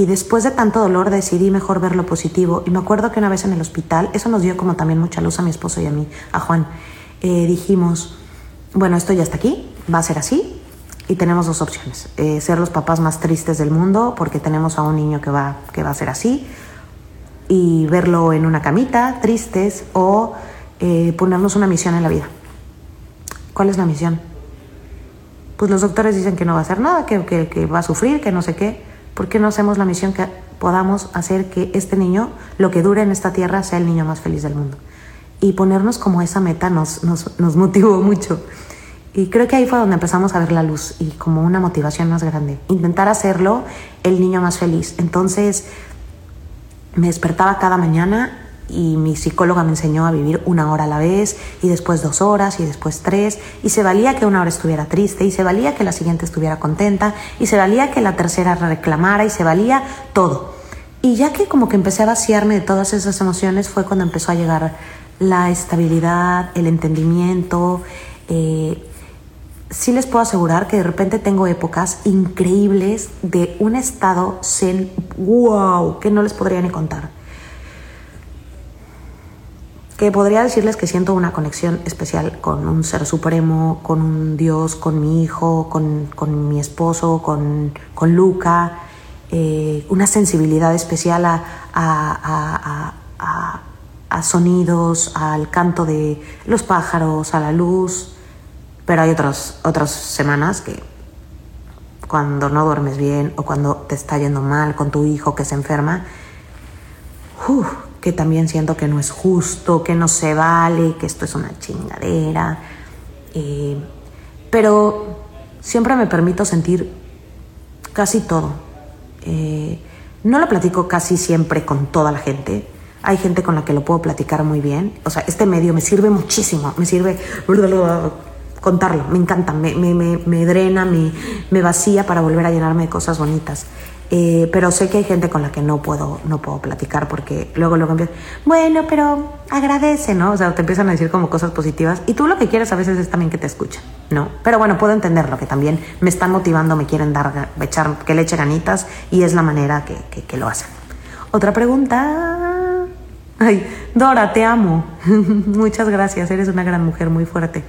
y después de tanto dolor decidí mejor ver lo positivo. Y me acuerdo que una vez en el hospital, eso nos dio como también mucha luz a mi esposo y a mí, a Juan, eh, dijimos, bueno, esto ya está aquí, va a ser así. Y tenemos dos opciones, eh, ser los papás más tristes del mundo porque tenemos a un niño que va, que va a ser así y verlo en una camita, tristes, o eh, ponernos una misión en la vida. ¿Cuál es la misión? Pues los doctores dicen que no va a hacer nada, que, que, que va a sufrir, que no sé qué. ¿Por qué no hacemos la misión que podamos hacer que este niño, lo que dure en esta tierra, sea el niño más feliz del mundo? Y ponernos como esa meta nos, nos, motivó mucho. Y creo que ahí fue donde empezamos a ver la luz y como una motivación más grande. Intentar hacerlo el niño más feliz. Entonces me despertaba cada mañana y mi psicóloga me enseñó a vivir una hora a la vez y después dos horas y después tres y se valía que una hora estuviera triste y se valía que la siguiente estuviera contenta y se valía que la tercera reclamara y se valía todo. Y ya que como que empecé a vaciarme de todas esas emociones fue cuando empezó a llegar la estabilidad, el entendimiento. Eh, sí les puedo asegurar que de repente tengo épocas increíbles de un estado wow, que no les podría ni contar que podría decirles que siento una conexión especial con un ser supremo, con un Dios, con mi hijo, con, con mi esposo, con, con Luca, eh, una sensibilidad especial a, a, a, a, sonidos, al canto de los pájaros, a la luz, pero hay otras, otras semanas que cuando no duermes bien o cuando te está yendo mal con tu hijo que se enferma, uf, que también siento que no es justo, que no se vale, que esto es una chingadera. Eh, pero siempre me permito sentir casi todo. Eh, no lo platico casi siempre con toda la gente. Hay gente con la que lo puedo platicar muy bien. O sea, este medio me sirve muchísimo. Me sirve contarlo. Me encanta. Me, me, me, me drena, me, me vacía para volver a llenarme de cosas bonitas. Eh, pero sé que hay gente con la que no puedo, no puedo platicar porque luego luego empiezan, bueno, pero agradece, ¿no? O sea, te empiezan a decir como cosas positivas y tú lo que quieres a veces es también que te escuchen, ¿no? Pero bueno, puedo entenderlo, que también me están motivando, me quieren dar, echar, que le eche ganitas y es la manera que, que, que lo hacen. Otra pregunta. Ay, Dora, te amo. Muchas gracias, eres una gran mujer, muy fuerte.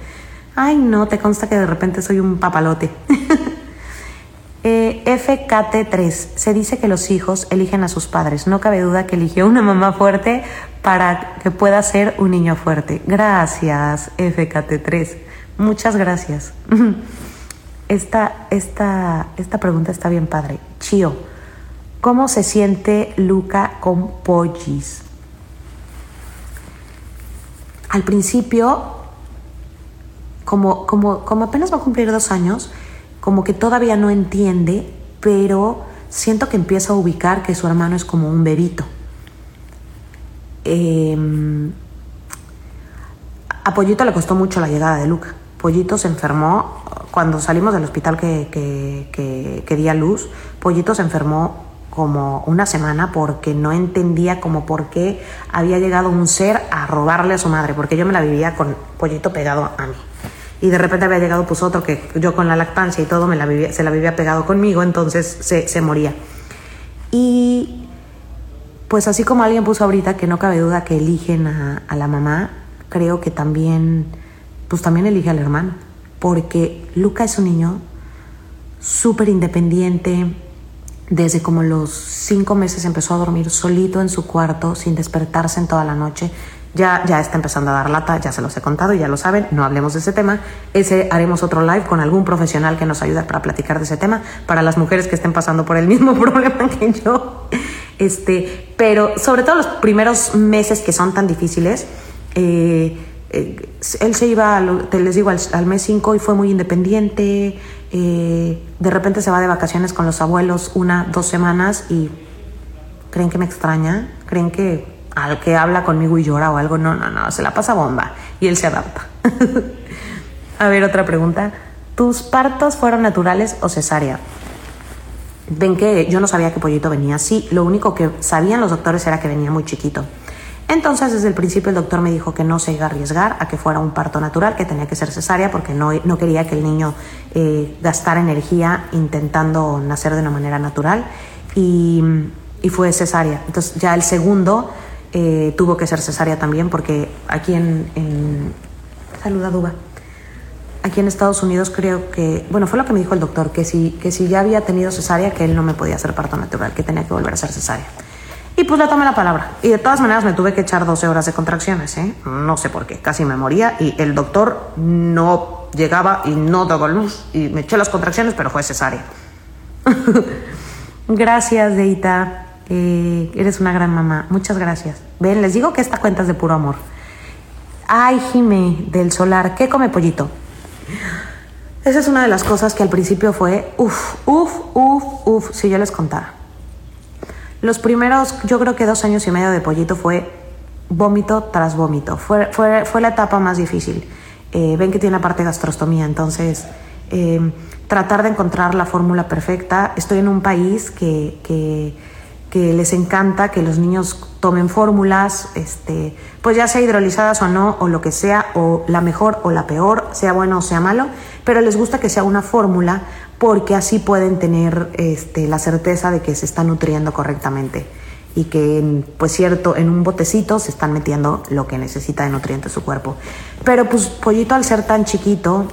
Ay, no, te consta que de repente soy un papalote. Eh, FKT3. Se dice que los hijos eligen a sus padres. No cabe duda que eligió una mamá fuerte para que pueda ser un niño fuerte. Gracias, FKT3. Muchas gracias. Esta, esta, esta pregunta está bien padre. Chio, ¿cómo se siente Luca con Pollis? Al principio, como, como, como apenas va a cumplir dos años, como que todavía no entiende, pero siento que empieza a ubicar que su hermano es como un bebito. Eh, a Pollito le costó mucho la llegada de Luca. Pollito se enfermó cuando salimos del hospital que, que, que, que di a luz. Pollito se enfermó como una semana porque no entendía como por qué había llegado un ser a robarle a su madre, porque yo me la vivía con Pollito pegado a mí y de repente había llegado pues otro que yo con la lactancia y todo me la se la vivía pegado conmigo, entonces se, se moría. Y pues así como alguien puso ahorita que no cabe duda que eligen a, a la mamá, creo que también, pues también elige al hermano, porque Luca es un niño súper independiente, desde como los cinco meses empezó a dormir solito en su cuarto sin despertarse en toda la noche. Ya, ya está empezando a dar lata, ya se los he contado, ya lo saben, no hablemos de ese tema. Ese haremos otro live con algún profesional que nos ayude para platicar de ese tema, para las mujeres que estén pasando por el mismo problema que yo. Este, pero sobre todo los primeros meses que son tan difíciles, eh, eh, él se iba, te les digo, al, mes 5 y fue muy independiente. Eh, de repente se va de vacaciones con los abuelos una, dos semanas y creen que me extraña, creen que al que habla conmigo y llora o algo, no, no, no, se la pasa bomba y él se adapta. A ver, otra pregunta. ¿Tus partos fueron naturales o cesárea? Ven que yo no sabía que Pollito venía así, lo único que sabían los doctores era que venía muy chiquito. Entonces, desde el principio el doctor me dijo que no se iba a arriesgar a que fuera un parto natural, que tenía que ser cesárea, porque no, no quería que el niño eh, gastara energía intentando nacer de una manera natural. Y, y fue cesárea. Entonces, ya el segundo eh, tuvo que ser cesárea también, porque aquí en. en Saluda, Duba. Aquí en Estados Unidos creo que, bueno, fue lo que me dijo el doctor, que si, que si ya había tenido cesárea, que él no me podía hacer parto natural, que tenía que volver a ser cesárea. Y pues le tomé la palabra. Y de todas maneras me tuve que echar 12 horas de contracciones, ¿eh? No sé por qué. Casi me moría y el doctor no llegaba y no daba luz. Y me eché las contracciones, pero fue cesárea. gracias, Deita. Eh, eres una gran mamá. Muchas gracias. Ven, les digo que esta cuenta es de puro amor. Ay, Jime, del solar. ¿Qué come pollito? Esa es una de las cosas que al principio fue, uff, uff, uff, uff, si yo les contara. Los primeros, yo creo que dos años y medio de pollito fue vómito tras vómito. Fue, fue, fue la etapa más difícil. Eh, ven que tiene aparte gastrostomía, entonces eh, tratar de encontrar la fórmula perfecta. Estoy en un país que, que, que les encanta que los niños tomen fórmulas, este, pues ya sea hidrolizadas o no, o lo que sea, o la mejor o la peor, sea bueno o sea malo, pero les gusta que sea una fórmula porque así pueden tener este, la certeza de que se está nutriendo correctamente y que, pues cierto, en un botecito se están metiendo lo que necesita de nutrientes su cuerpo. Pero pues Pollito al ser tan chiquito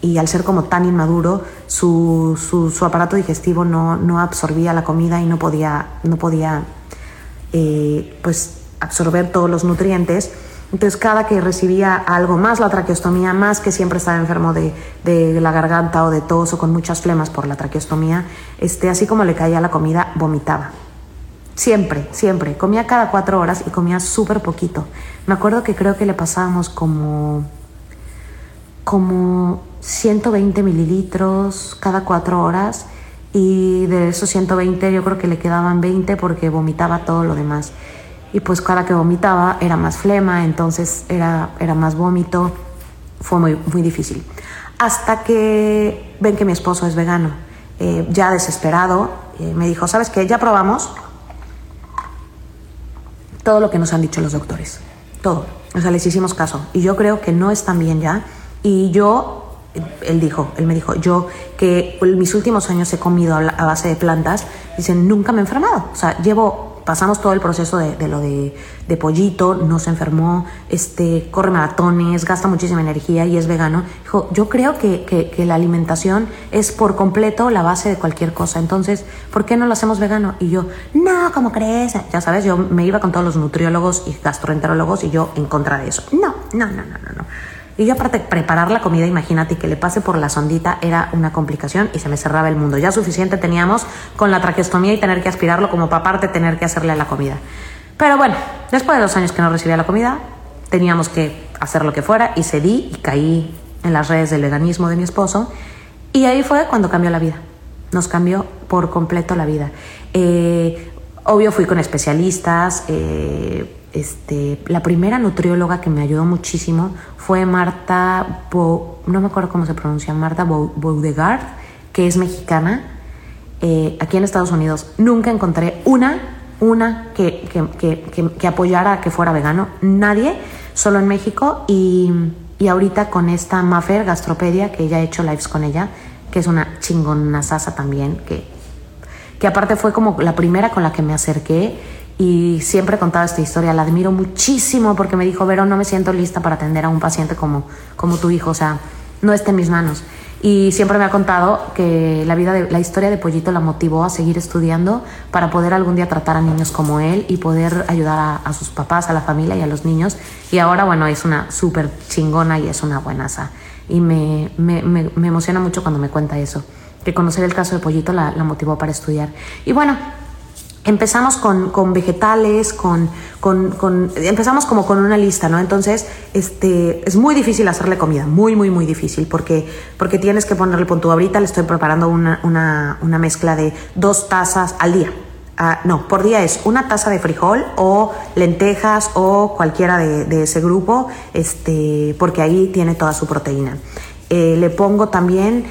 y al ser como tan inmaduro, su, su, aparato digestivo no, no, absorbía la comida y no podía, no podía eh, pues absorber todos los nutrientes. Entonces, cada que recibía algo más la traqueostomía, más que siempre estaba enfermo de, de, la garganta o de tos o con muchas flemas por la traqueostomía, este, así como le caía la comida, vomitaba. Siempre, siempre. Comía cada cuatro horas y comía súper poquito. Me acuerdo que creo que le pasábamos como, como 120 mililitros cada cuatro horas y de esos 120 yo creo que le quedaban 20 porque vomitaba todo lo demás. Y pues cada que vomitaba era más flema, entonces era, era más vómito. Fue muy, muy difícil. Hasta que ven que mi esposo es vegano. Eh, ya desesperado, eh, me dijo, ¿sabes qué? Ya probamos todo lo que nos han dicho los doctores. Todo. O sea, les hicimos caso. Y yo creo que no están bien ya. Y yo, él dijo, él me dijo, yo que mis últimos años he comido a base de plantas, dicen, nunca me he enfermado. O sea, llevo, pasamos todo el proceso de, lo de, pollito, no se enfermó, este, corre maratones, gasta muchísima energía y es vegano. Dijo, yo creo que, que, que la alimentación es por completo la base de cualquier cosa. Entonces, ¿por qué no lo hacemos vegano? Y yo, no, ¿cómo crees? Ya sabes, yo me iba con todos los nutriólogos y gastroenterólogos y yo en contra de eso. No, no, no, no, no. no. Y yo aparte preparar la comida, imagínate que le pase por la sondita era una complicación y se me cerraba el mundo. Ya suficiente teníamos con la traqueostomía y tener que aspirarlo como para aparte tener que hacerle la comida. Pero bueno, después de dos años que no recibía la comida, teníamos que hacer lo que fuera y cedí y caí en las redes del veganismo de mi esposo y ahí fue cuando cambió la vida. Nos cambió por completo la vida. Eh, obvio fui con especialistas. eh, este, la primera nutrióloga que me ayudó muchísimo fue Marta, Bo- no me acuerdo cómo se pronuncia, Marta Bau- Baudegard, que es mexicana, eh, aquí en Estados Unidos. Nunca encontré una, una que, que, que, que- apoyara a que fuera vegano, nadie, solo en México. Y, y ahorita con esta Mafer Gastropedia, que ya he hecho lives con ella, que es una chingonazasa también, que que aparte fue como la primera con la que me acerqué y siempre he contado esta historia, la admiro muchísimo porque me dijo, Vero, no me siento lista para atender a un paciente como, como tu hijo, o sea, no está en mis manos. Y siempre me ha contado que la, vida de, la historia de Pollito la motivó a seguir estudiando para poder algún día tratar a niños como él y poder ayudar a, sus papás, a la familia y a los niños. Y ahora, bueno, es una súper chingona y es una buenaza. Y me, me, me, emociona mucho cuando me cuenta eso que conocer el caso de Pollito la motivó para estudiar. Y bueno, empezamos con, con vegetales, con, con, empezamos como con una lista, ¿no? Entonces, este, es muy difícil hacerle comida, muy, muy, muy difícil, porque, porque tienes que ponerle, pon tú, ahorita le estoy preparando una, una, una mezcla de dos tazas al día. Ah, no, por día es una taza de frijol o lentejas o cualquiera de, de ese grupo, este, porque ahí tiene toda su proteína. Eh, le pongo también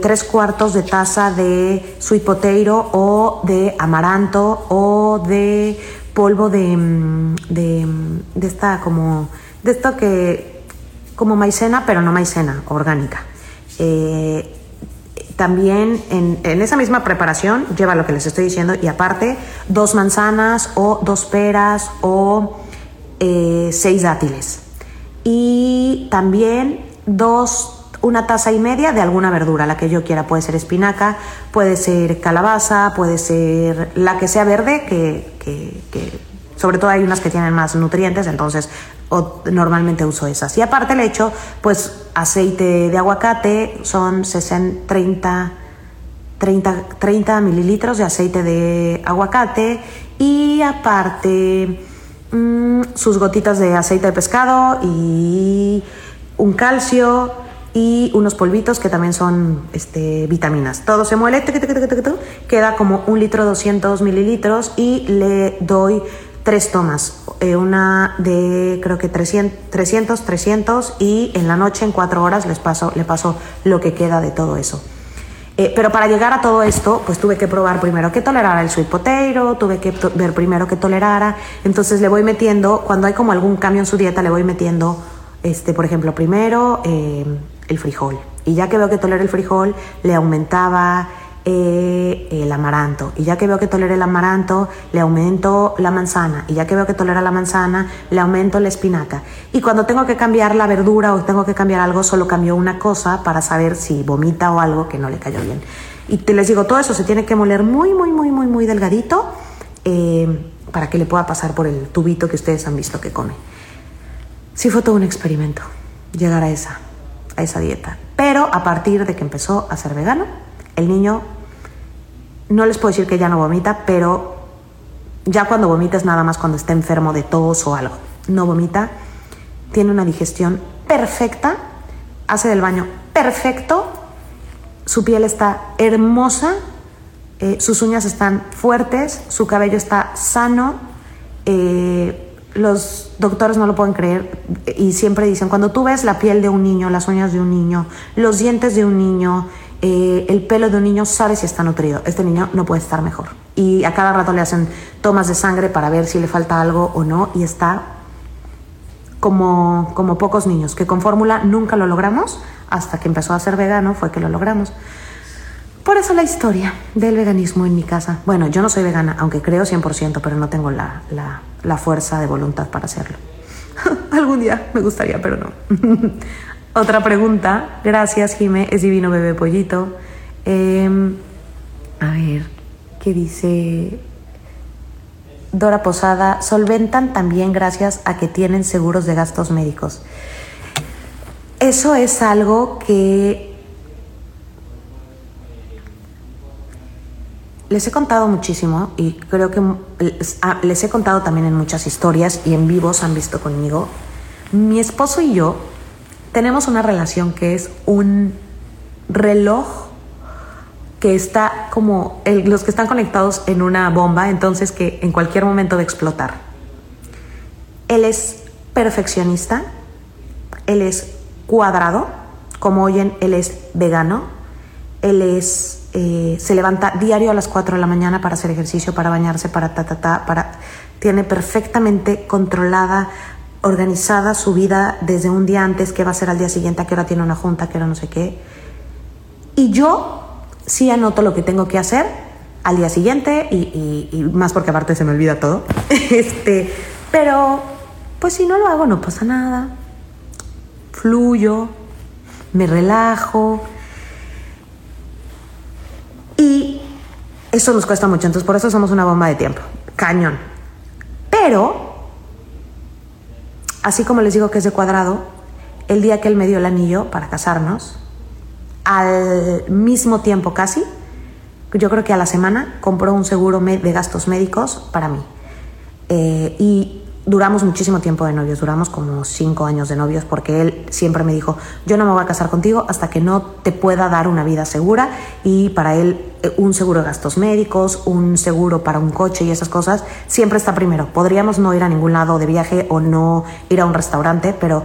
tres cuartos de taza de sweet potato o de amaranto o de polvo de, mm, de, mm, de esta como de esto que como maicena pero no maicena orgánica. Eh, también en, en esa misma preparación lleva lo que les estoy diciendo y aparte dos manzanas o dos peras o eh, seis dátiles. Y también dos una taza y media de alguna verdura, la que yo quiera. Puede ser espinaca, puede ser calabaza, puede ser la que sea verde, que, sobre todo hay unas que tienen más nutrientes, entonces normalmente uso esas. Y aparte le echo pues aceite de aguacate, son 60, 30, 30, 30 mililitros de aceite de aguacate y aparte mm, sus gotitas de aceite de pescado y un calcio y unos polvitos que también son este, vitaminas. Todo se muele, queda como un litro 200 mililitros y le doy tres tomas. Eh, una de creo que 300, 300, 300 y en la noche en cuatro horas les paso, le paso lo que queda de todo eso. Eh, pero para llegar a todo esto, pues tuve que probar primero que tolerara el sweet potato, tuve que ver primero que tolerara. Entonces le voy metiendo, cuando hay como algún cambio en su dieta, le voy metiendo, este, por ejemplo, primero eh, el frijol. Y ya que veo que tolera el frijol, le aumentaba eh, el amaranto. Y ya que veo que tolera el amaranto, le aumento la manzana. Y ya que veo que tolera la manzana, le aumento la espinaca. Y cuando tengo que cambiar la verdura o tengo que cambiar algo, solo cambio una cosa para saber si vomita o algo que no le cayó bien. Y te les digo, todo eso se tiene que moler muy, muy, muy, muy, muy delgadito eh, para que le pueda pasar por el tubito que ustedes han visto que come. Sí fue todo un experimento llegar a esa, a esa dieta. Pero a partir de que empezó a ser vegano, el niño, no les puedo decir que ya no vomita, pero ya cuando vomita es nada más cuando está enfermo de tos o algo. No vomita, tiene una digestión perfecta, hace del baño perfecto, su piel está hermosa, eh, sus uñas están fuertes, su cabello está sano. eh, los doctores no lo pueden creer y siempre dicen, cuando tú ves la piel de un niño, las uñas de un niño, los dientes de un niño, eh, el pelo de un niño, sabes si está nutrido. Este niño no puede estar mejor. Y a cada rato le hacen tomas de sangre para ver si le falta algo o no y está como, como pocos niños, que con fórmula nunca lo logramos, hasta que empezó a ser vegano fue que lo logramos. Por eso la historia del veganismo en mi casa. Bueno, yo no soy vegana, aunque creo 100%, pero no tengo la, la, la fuerza de voluntad para hacerlo. Algún día me gustaría, pero no. Otra pregunta. Gracias, Jime. Es divino bebé pollito. Eh, a ver, ¿qué dice? Dora Posada. Solventan también gracias a que tienen seguros de gastos médicos. Eso es algo que les he contado muchísimo y creo que les, he contado también en muchas historias y en vivos han visto conmigo. Mi esposo y yo tenemos una relación que es un reloj que está como los que están conectados en una bomba, entonces que en cualquier momento a explotar. Él es perfeccionista, él es cuadrado, como oyen, él es vegano, él es, eh, se levanta diario a las 4 de la mañana para hacer ejercicio, para bañarse, para ta, ta, ta, para, tiene perfectamente controlada, organizada su vida desde un día antes, qué va a hacer al día siguiente, a qué hora tiene una junta, qué hora no sé qué. Y yo sí anoto lo que tengo que hacer al día siguiente y, y- y más porque aparte se me olvida todo. este, pero pues si no lo hago no pasa nada. Fluyo, me relajo. Y eso nos cuesta mucho, entonces por eso somos una bomba de tiempo. Cañón. Pero, así como les digo que es de cuadrado, el día que él me dio el anillo para casarnos, al mismo tiempo casi, yo creo que a la semana, compró un seguro de gastos médicos para mí. Eh, y duramos muchísimo tiempo de novios, duramos como cinco años de novios porque él siempre me dijo, yo no me voy a casar contigo hasta que no te pueda dar una vida segura y para él eh, un seguro de gastos médicos, un seguro para un coche y esas cosas siempre está primero. Podríamos no ir a ningún lado de viaje o no ir a un restaurante, pero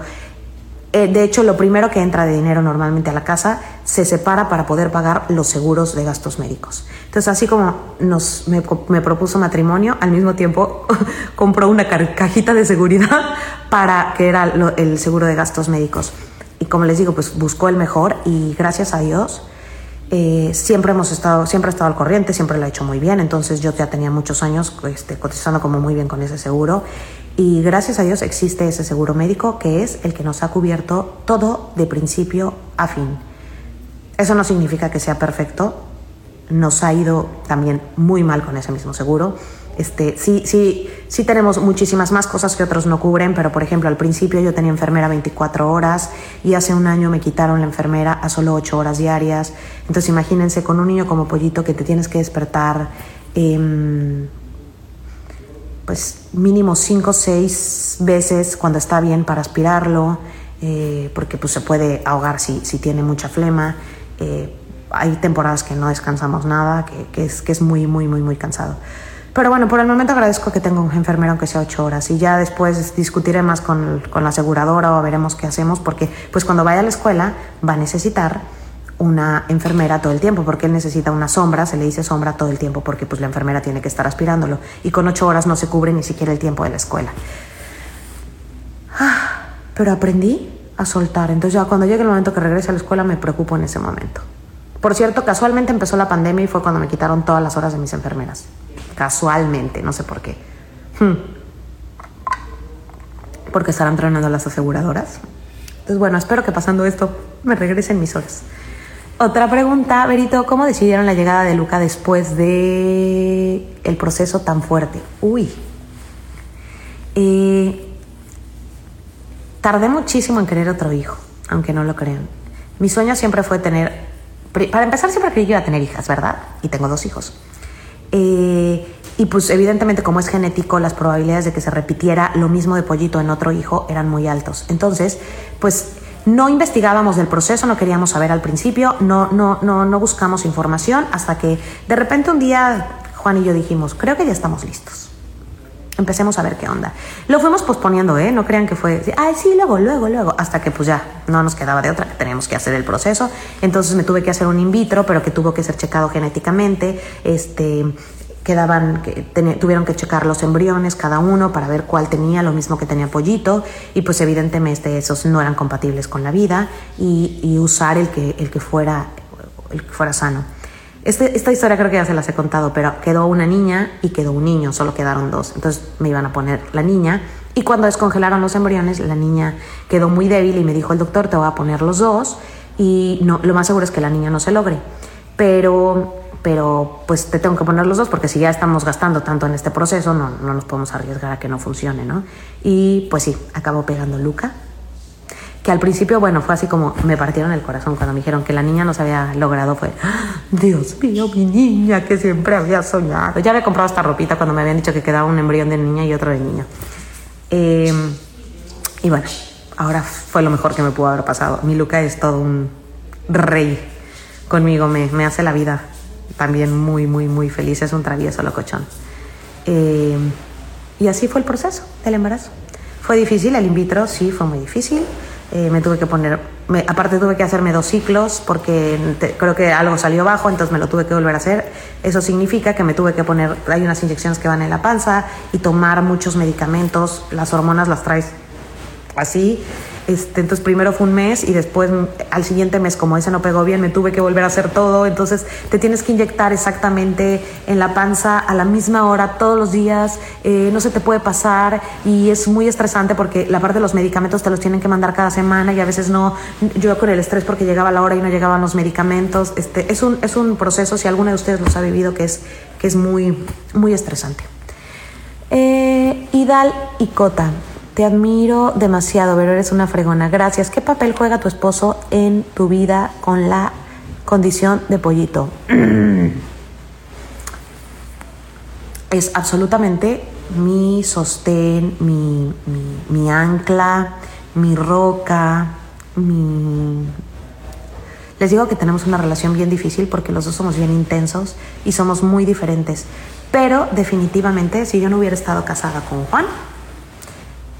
eh, de hecho, lo primero que entra de dinero normalmente a la casa se separa para poder pagar los seguros de gastos médicos. Entonces, así como nos, me, me propuso matrimonio, al mismo tiempo compró una cajita de seguridad para que era el seguro de gastos médicos. Y como les digo, pues buscó el mejor y gracias a Dios eh, siempre hemos estado, siempre he estado al corriente, siempre lo ha hecho muy bien. Entonces yo ya tenía muchos años este, cotizando como muy bien con ese seguro. Y gracias a Dios existe ese seguro médico que es el que nos ha cubierto todo de principio a fin. Eso no significa que sea perfecto. Nos ha ido también muy mal con ese mismo seguro. Este, sí, sí, sí tenemos muchísimas más cosas que otros no cubren, pero por ejemplo al principio yo tenía enfermera 24 horas y hace un año me quitaron la enfermera a solo 8 horas diarias. Entonces imagínense con un niño como pollito que te tienes que despertar em, pues mínimo 5 o 6 veces cuando está bien para aspirarlo, eh, porque pues se puede ahogar si, si tiene mucha flema. Eh, hay temporadas que no descansamos nada, que, que es, que es muy, muy, muy, muy cansado. Pero bueno, por el momento agradezco que tenga un enfermero aunque sea ocho horas y ya después discutiré más con, con la aseguradora o veremos qué hacemos porque pues cuando vaya a la escuela va a necesitar una enfermera todo el tiempo porque él necesita una sombra, se le dice sombra todo el tiempo porque pues la enfermera tiene que estar aspirándolo y con ocho horas no se cubre ni siquiera el tiempo de la escuela. Ah, pero aprendí a soltar, entonces ya cuando llegue el momento que regrese a la escuela me preocupo en ese momento. Por cierto, casualmente empezó la pandemia y fue cuando me quitaron todas las horas de mis enfermeras. Casualmente, no sé por qué. Hmm. Porque estarán tronando las aseguradoras. Entonces, bueno, espero que pasando esto me regresen mis horas. Otra pregunta, Berito, ¿cómo decidieron la llegada de Luca después de el proceso tan fuerte? Uy. Eh, tardé muchísimo en querer otro hijo, aunque no lo crean. Mi sueño siempre fue tener, para empezar siempre creí que iba a tener hijas, ¿verdad? Y tengo dos hijos. Eh, Y pues evidentemente como es genético, las probabilidades de que se repitiera lo mismo de pollito en otro hijo eran muy altos. Entonces, pues no investigábamos del proceso, no queríamos saber al principio, no, no, no, no buscamos información hasta que de repente un día Juan y yo dijimos, creo que ya estamos listos. Empecemos a ver qué onda. Lo fuimos posponiendo, ¿eh? No crean que fue, ay, sí, luego, luego, luego, hasta que pues ya no nos quedaba de otra, que teníamos que hacer el proceso. Entonces me tuve que hacer un in vitro, pero que tuvo que ser checado genéticamente. Este, quedaban, que tuvieron que checar los embriones cada uno para ver cuál tenía lo mismo que tenía Pollito y pues evidentemente esos no eran compatibles con la vida y, y usar el que, el que fuera el que fuera sano. Este- esta historia creo que ya se las he contado, pero quedó una niña y quedó un niño, solo quedaron dos. Entonces me iban a poner la niña y cuando descongelaron los embriones, la niña quedó muy débil y me dijo el doctor, te voy a poner los dos y no, lo más seguro es que la niña no se logre. Pero, pero pues te tengo que poner los dos porque si ya estamos gastando tanto en este proceso, no, no nos podemos arriesgar a que no funcione, ¿no? Y pues sí, acabó pegando Luca, que al principio, bueno, fue así como me partieron el corazón cuando me dijeron que la niña no se había logrado. Fue, "Ah, Dios mío, mi niña que siempre había soñado. Ya había comprado esta ropita cuando me habían dicho que quedaba un embrión de niña y otro de niño. Eh, y bueno, ahora fue lo mejor que me pudo haber pasado. Mi Luca es todo un rey conmigo, me, me hace la vida también muy, muy, muy feliz. Es un travieso locochón. Eh, y así fue el proceso del embarazo. Fue difícil, el in vitro sí fue muy difícil. Eh, me tuve que poner, aparte tuve que hacerme dos ciclos porque creo que algo salió bajo, entonces me lo tuve que volver a hacer. Eso significa que me tuve que poner, hay unas inyecciones que van en la panza y tomar muchos medicamentos. Las hormonas las traes así. Este, entonces primero fue un mes y después mm, al siguiente mes como ese no pegó bien me tuve que volver a hacer todo. Entonces te tienes que inyectar exactamente en la panza a la misma hora todos los días. eh, no se te puede pasar y es muy estresante porque la parte de los medicamentos te los tienen que mandar cada semana y a veces no. Yo con el estrés porque llegaba la hora y no llegaban los medicamentos. Este, es, un, es un proceso, si alguna de ustedes los ha vivido, que es, que es muy, muy estresante. Eh, Idal y Cota, admiro demasiado, pero eres una fregona. Gracias. ¿Qué papel juega tu esposo en tu vida con la condición de pollito? es absolutamente mi sostén, mi, mi- mi ancla, mi roca, mi... Les digo que tenemos una relación bien difícil porque los dos somos bien intensos y somos muy diferentes. Pero definitivamente, si yo no hubiera estado casada con Juan,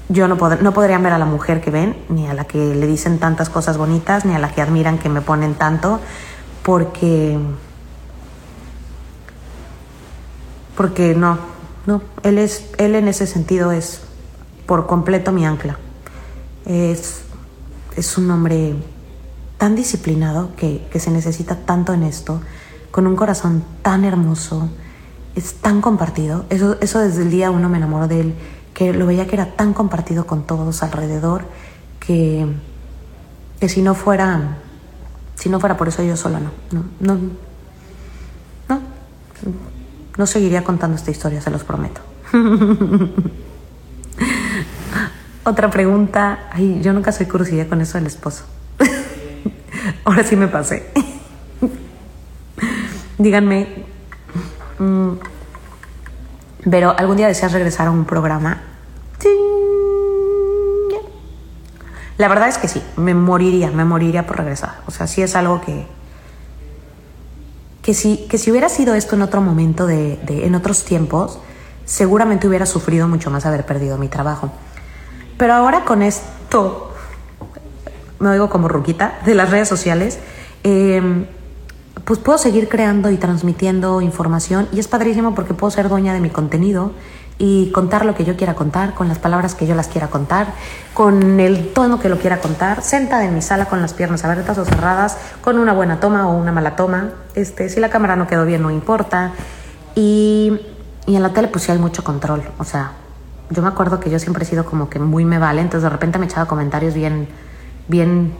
yo no, pod- no podrían ver a la mujer que ven, ni a la que le dicen tantas cosas bonitas, ni a la que admiran que me ponen tanto, porque porque no, no, él es, él en ese sentido es por completo mi ancla. Es, es un hombre tan disciplinado que, que se necesita tanto en esto, con un corazón tan hermoso, es tan compartido. Eso, eso desde el día uno me enamoró de él, que lo veía que era tan compartido con todos alrededor, que, que si no fuera, si no fuera por eso yo sola no, no, no, no, seguiría contando esta historia, se los prometo. Otra pregunta. Ay, yo nunca soy cursi con eso del esposo. Ahora sí me pasé. Díganme, mm, pero algún día deseas regresar a un programa. La verdad es que sí, me moriría, me moriría por regresar. O sea, sí es algo que, que si, que si hubiera sido esto en otro momento, de, de- en otros tiempos, seguramente hubiera sufrido mucho más haber perdido mi trabajo. Pero ahora con esto, me oigo como ruquita, de las redes sociales, eh, pues puedo seguir creando y transmitiendo información y es padrísimo porque puedo ser dueña de mi contenido y contar lo que yo quiera contar, con las palabras que yo las quiera contar, con el tono que lo quiera contar, sentada en mi sala con las piernas abiertas o cerradas, con una buena toma o una mala toma. Este, si la cámara no quedó bien, no importa. Y, en la tele pues hay mucho control. O sea, yo me acuerdo que yo siempre he sido como que muy me vale, entonces de repente me echaba comentarios bien, bien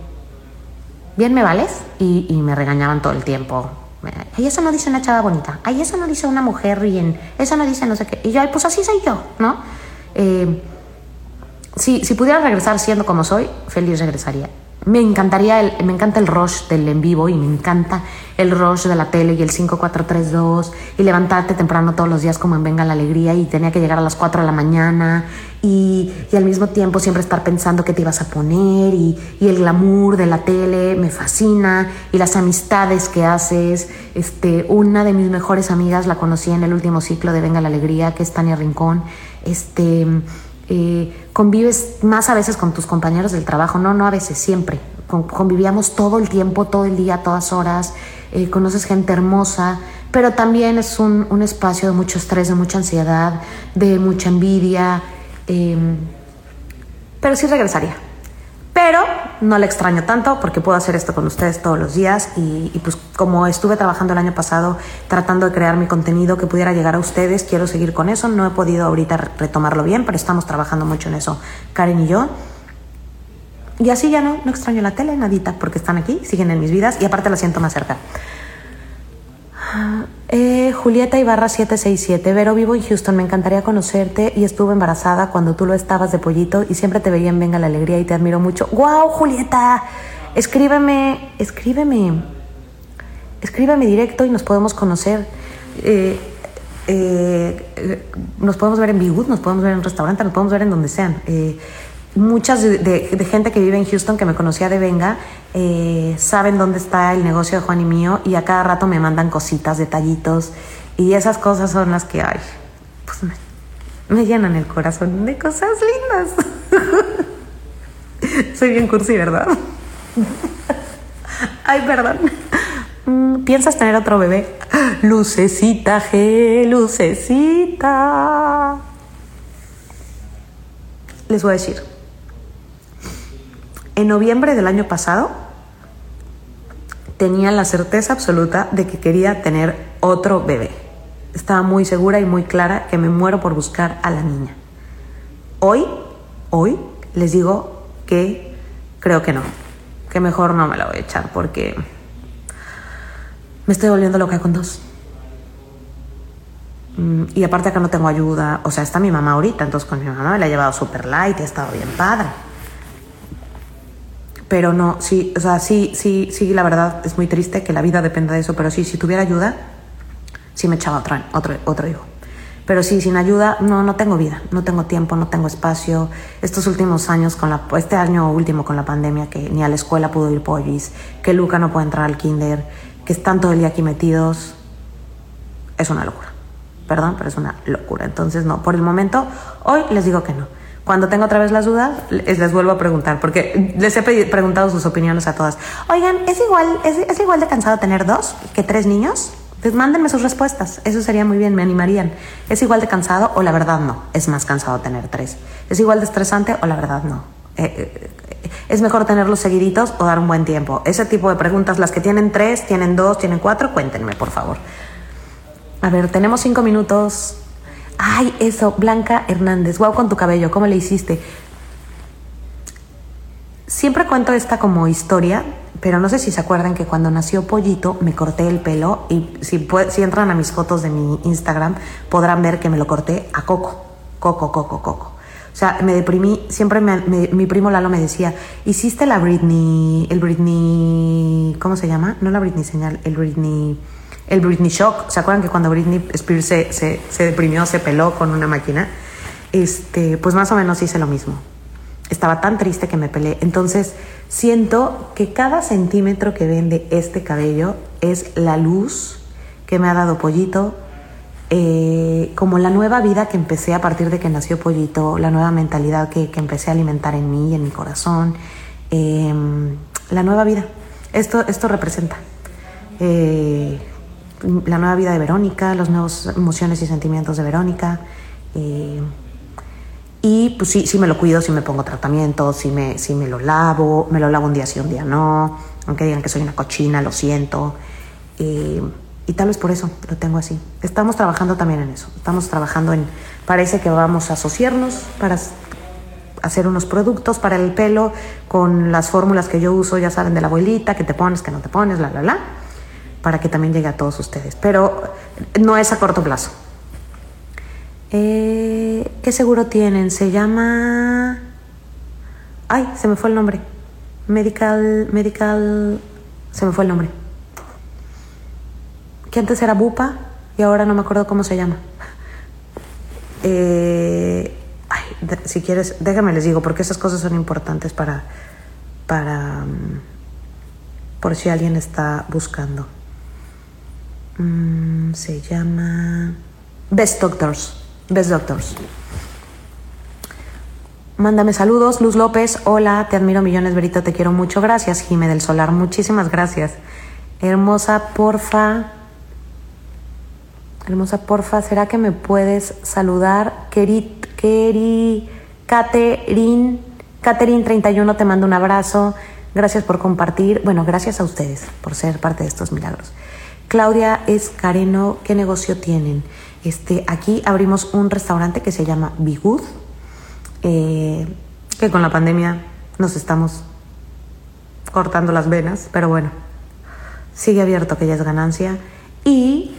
bien me vales y, me regañaban todo el tiempo. Ay, eso no dice una chava bonita. Ay, eso no dice una mujer bien. Eso no dice no sé qué. Y yo, ay, pues así soy yo, ¿no? Eh, si, si pudiera regresar siendo como soy, feliz regresaría. Me encantaría, el, me encanta el rush del en vivo y me encanta el rush de la tele y el 5432 y levantarte temprano todos los días como en Venga la Alegría y tenía que llegar a las 4 de la mañana y, y al mismo tiempo siempre estar pensando qué te ibas a poner y, y, el glamour de la tele me fascina y las amistades que haces. Este, una de mis mejores amigas la conocí en el último ciclo de Venga la Alegría, que es Tania Rincón. Este, eh, convives más a veces con tus compañeros del trabajo, no, no a veces, siempre. Con, convivíamos todo el tiempo, todo el día, todas horas, eh, conoces gente hermosa, pero también es un, un, espacio de mucho estrés, de mucha ansiedad, de mucha envidia, eh, pero sí regresaría. Pero no le extraño tanto porque puedo hacer esto con ustedes todos los días y, pues como estuve trabajando el año pasado tratando de crear mi contenido que pudiera llegar a ustedes, quiero seguir con eso. No he podido ahorita retomarlo bien, pero estamos trabajando mucho en eso, Karen y yo. Y así ya no, no extraño la tele, nadita, porque están aquí, siguen en mis vidas y aparte la siento más cerca. Eh, Julieta Ibarra 767, Vero, vivo en Houston, me encantaría conocerte y estuve embarazada cuando tú lo estabas de pollito y siempre te veía en Venga la Alegría y te admiro mucho. ¡Wow, Julieta! Escríbeme, escríbeme, escríbeme directo y nos podemos conocer. Eh, eh, nos podemos ver en Bigut, nos podemos ver en un restaurante, nos podemos ver en donde sean. Muchas de, gente que vive en Houston que me conocía de Venga eh, saben dónde está el negocio de Juan y mío y a cada rato me mandan cositas, detallitos y esas cosas son las que hay. Pues me, me llenan el corazón de cosas lindas. Soy bien cursi, ¿verdad? Ay, perdón. ¿Piensas tener otro bebé? Lucecita, G, lucecita. Les voy a decir, en noviembre del año pasado tenía la certeza absoluta de que quería tener otro bebé. Estaba muy segura y muy clara que me muero por buscar a la niña. Hoy, hoy les digo que creo que no, que mejor no me la voy a echar porque me estoy volviendo loca con dos. Y aparte acá no tengo ayuda, o sea, está mi mamá ahorita, entonces con mi mamá me la he llevado super light y ha estado bien padre pero no, sí, o sea, sí, sí, sí, la verdad es muy triste que la vida dependa de eso, pero sí, si tuviera ayuda, sí me echaba otro, otro, otro hijo. Pero sí, sin ayuda, no, no tengo vida, no tengo tiempo, no tengo espacio. Estos últimos años, con la, este año último con la pandemia, que ni a la escuela pudo ir Pollis, que Luca no puede entrar al kinder, que están todo el día aquí metidos, es una locura. Perdón, pero es una locura. Entonces, no, por el momento, hoy les digo que no. Cuando tengo otra vez las dudas, les, les vuelvo a preguntar, porque les he preguntado sus opiniones a todas. Oigan, ¿es igual, es, es igual de cansado tener dos que tres niños? Pues mándenme sus respuestas, eso sería muy bien, me animarían. ¿Es igual de cansado o la verdad no? Es más cansado tener tres. ¿Es igual de estresante o la verdad no? Eh, eh, ¿Es mejor tenerlos seguiditos o dar un buen tiempo? Ese tipo de preguntas, las que tienen tres, tienen dos, tienen cuatro, cuéntenme, por favor. A ver, tenemos cinco minutos. Ay, eso, Blanca Hernández. Wow, con tu cabello, ¿cómo le hiciste? Siempre cuento esta como historia, pero no sé si se acuerdan que cuando nació Pollito me corté el pelo y si, si entran a mis fotos de mi Instagram podrán ver que me lo corté a coco, coco, coco, coco. O sea, me deprimí, siempre me, me, mi primo Lalo me decía, hiciste la Britney, el Britney, ¿cómo se llama? No la Britney señal, el Britney el Britney Shock. ¿Se acuerdan que cuando Britney Spears se, se, deprimió, se peló con una máquina? Este, pues más o menos hice lo mismo. Estaba tan triste que me pelé. Entonces, siento que cada centímetro que ven de este cabello es la luz que me ha dado Pollito, eh, como la nueva vida que empecé a partir de que nació Pollito, la nueva mentalidad que, que empecé a alimentar en mí y en mi corazón, eh, la nueva vida. Esto, esto representa. Eh, la nueva vida de Verónica, las nuevas emociones y sentimientos de Verónica. Eh, y pues sí, sí me lo cuido, sí me pongo tratamiento, sí me, sí me lo lavo, me lo lavo un día sí, un día no, aunque digan que soy una cochina, lo siento. Eh, y tal vez por eso lo tengo así. Estamos trabajando también en eso. Estamos trabajando en, parece que vamos a asociarnos para hacer unos productos para el pelo con las fórmulas que yo uso, ya saben, de la abuelita, que te pones, que no te pones, la, la, la para que también llegue a todos ustedes. Pero no es a corto plazo. Eh, ¿Qué seguro tienen? Se llama... Ay, se me fue el nombre. Medical, medical, se me fue el nombre. Que antes era Bupa y ahora no me acuerdo cómo se llama. Eh, ay, si quieres, déjame les digo, porque esas cosas son importantes para, para, mm, por si alguien está buscando. Mm, se llama Best Doctors. Best Doctors. Mándame saludos, Luz López. Hola, te admiro millones, Berito, te quiero mucho. Gracias, Jime del Solar. Muchísimas gracias. Hermosa, porfa. Hermosa, porfa, ¿será que me puedes saludar? Kerit, Keri, Caterin, Caterin 31, te mando un abrazo. Gracias por compartir. Bueno, gracias a ustedes por ser parte de estos milagros. Claudia Escareno, ¿qué negocio tienen? Este, aquí abrimos un restaurante que se llama Bigud, eh, que con la pandemia nos estamos cortando las venas, pero bueno, sigue abierto que ya es ganancia. Y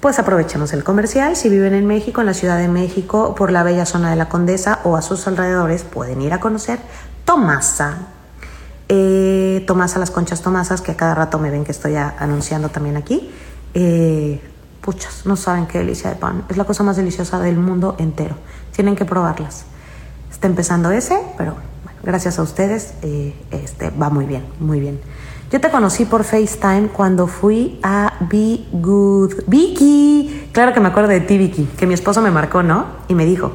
pues aprovechemos el comercial. Si viven en México, en la Ciudad de México, por la bella zona de la Condesa o a sus alrededores, pueden ir a conocer Tomasa. Eh, Tomasa, las conchas Tomasas, que a cada rato me ven que estoy anunciando también aquí. Eh, puchas, no saben qué delicia de pan. Es la cosa más deliciosa del mundo entero. Tienen que probarlas. Está empezando ese, pero bueno, gracias a ustedes eh, este, va muy bien, muy bien. Yo te conocí por FaceTime cuando fui a Be Good. Vicky, claro que me acuerdo de ti, Vicky, que mi esposo me marcó, ¿no? Y me dijo,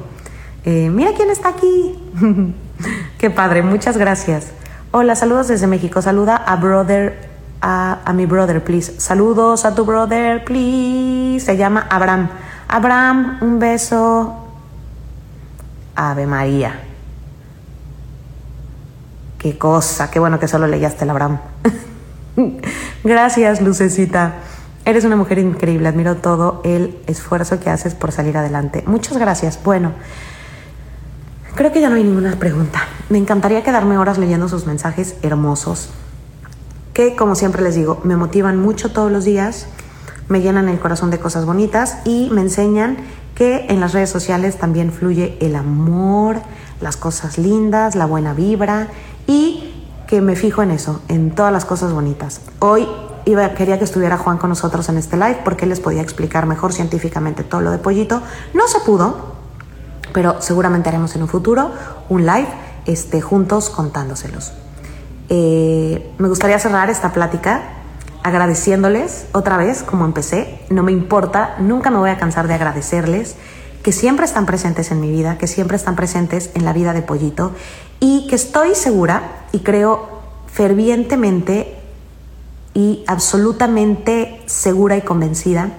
eh, mira quién está aquí. Qué padre, muchas gracias. Hola, saludos desde México. Saluda a brother, a, a mi brother, please. Saludos a tu brother, please. Se llama Abraham. Abraham, un beso. Ave María. Qué cosa, qué bueno que solo leíste el Abraham. Gracias, Lucecita. Eres una mujer increíble, admiro todo el esfuerzo que haces por salir adelante. Muchas gracias. Bueno, creo que ya no hay ninguna pregunta. Me encantaría quedarme horas leyendo sus mensajes hermosos, que como siempre les digo, me motivan mucho todos los días, me llenan el corazón de cosas bonitas y me enseñan que en las redes sociales también fluye el amor, las cosas lindas, la buena vibra y que me fijo en eso, en todas las cosas bonitas. Hoy iba, quería que estuviera Juan con nosotros en este live porque les podía explicar mejor científicamente todo lo de pollito. No se pudo, pero seguramente haremos en un futuro un live este, juntos contándoselos. Eh, me gustaría cerrar esta plática agradeciéndoles otra vez como empecé. No me importa, nunca me voy a cansar de agradecerles que siempre están presentes en mi vida, que siempre están presentes en la vida de Pollito y que estoy segura y creo fervientemente y absolutamente segura y convencida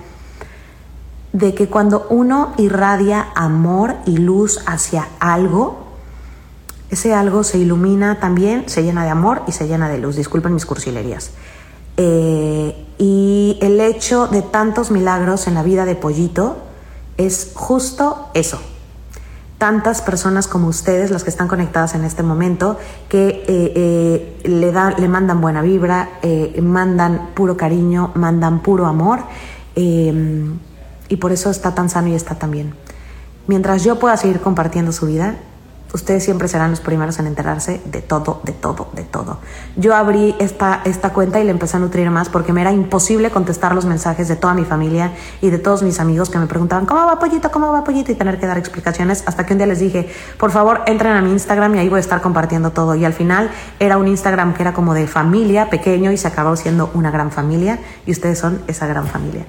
de que cuando uno irradia amor y luz hacia algo, ese algo se ilumina también, se llena de amor y se llena de luz. Disculpen mis cursilerías. Eh, y el hecho de tantos milagros en la vida de Pollito es justo eso. Tantas personas como ustedes, las que están conectadas en este momento, que eh, eh, le, dan, le mandan buena vibra, mandan puro cariño, mandan puro amor, y por eso está tan sano y está tan bien. Mientras yo pueda seguir compartiendo su vida, ustedes siempre serán los primeros en enterarse de todo, de todo, de todo. Yo abrí esta, esta cuenta y le empecé a nutrir más porque me era imposible contestar los mensajes de toda mi familia y de todos mis amigos que me preguntaban, ¿cómo va Pollito? ¿Cómo va Pollito? Y tener que dar explicaciones hasta que un día les dije, por favor, entren a mi Instagram y ahí voy a estar compartiendo todo. Y al final era un Instagram que era como de familia, pequeño, y se acabó siendo una gran familia y ustedes son esa gran familia.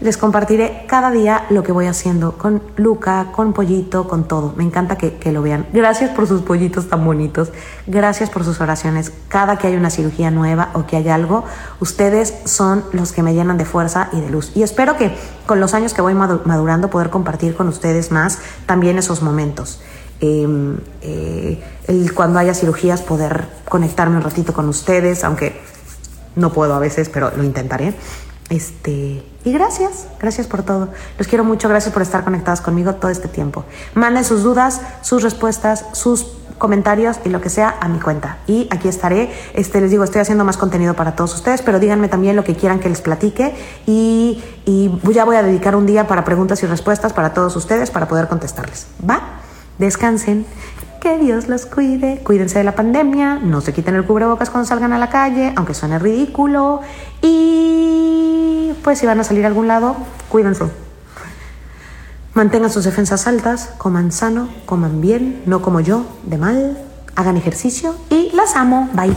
Les compartiré cada día lo que voy haciendo con Luca, con Pollito, con todo. Me encanta que, que, lo vean. Gracias por sus pollitos tan bonitos. Gracias por sus oraciones. Cada que hay una cirugía nueva o que hay algo, ustedes son los que me llenan de fuerza y de luz. Y espero que con los años que voy madurando poder compartir con ustedes más también esos momentos. Eh, eh, cuando haya cirugías poder conectarme un ratito con ustedes, aunque no puedo a veces, pero lo intentaré. Este, y gracias, gracias por todo. Los quiero mucho, gracias por estar conectados conmigo todo este tiempo. Manden sus dudas, sus respuestas, sus comentarios y lo que sea a mi cuenta. Y aquí estaré. Este, les digo, estoy haciendo más contenido para todos ustedes, pero díganme también lo que quieran que les platique. Y, y ya voy a dedicar un día para preguntas y respuestas para todos ustedes para poder contestarles. ¿Va? Descansen. Que Dios los cuide. Cuídense de la pandemia. No se quiten el cubrebocas cuando salgan a la calle, aunque suene ridículo. Y pues si van a salir a algún lado, cuídense. Mantengan sus defensas altas, coman sano, coman bien, no como yo, de mal, hagan ejercicio y las amo. Bye.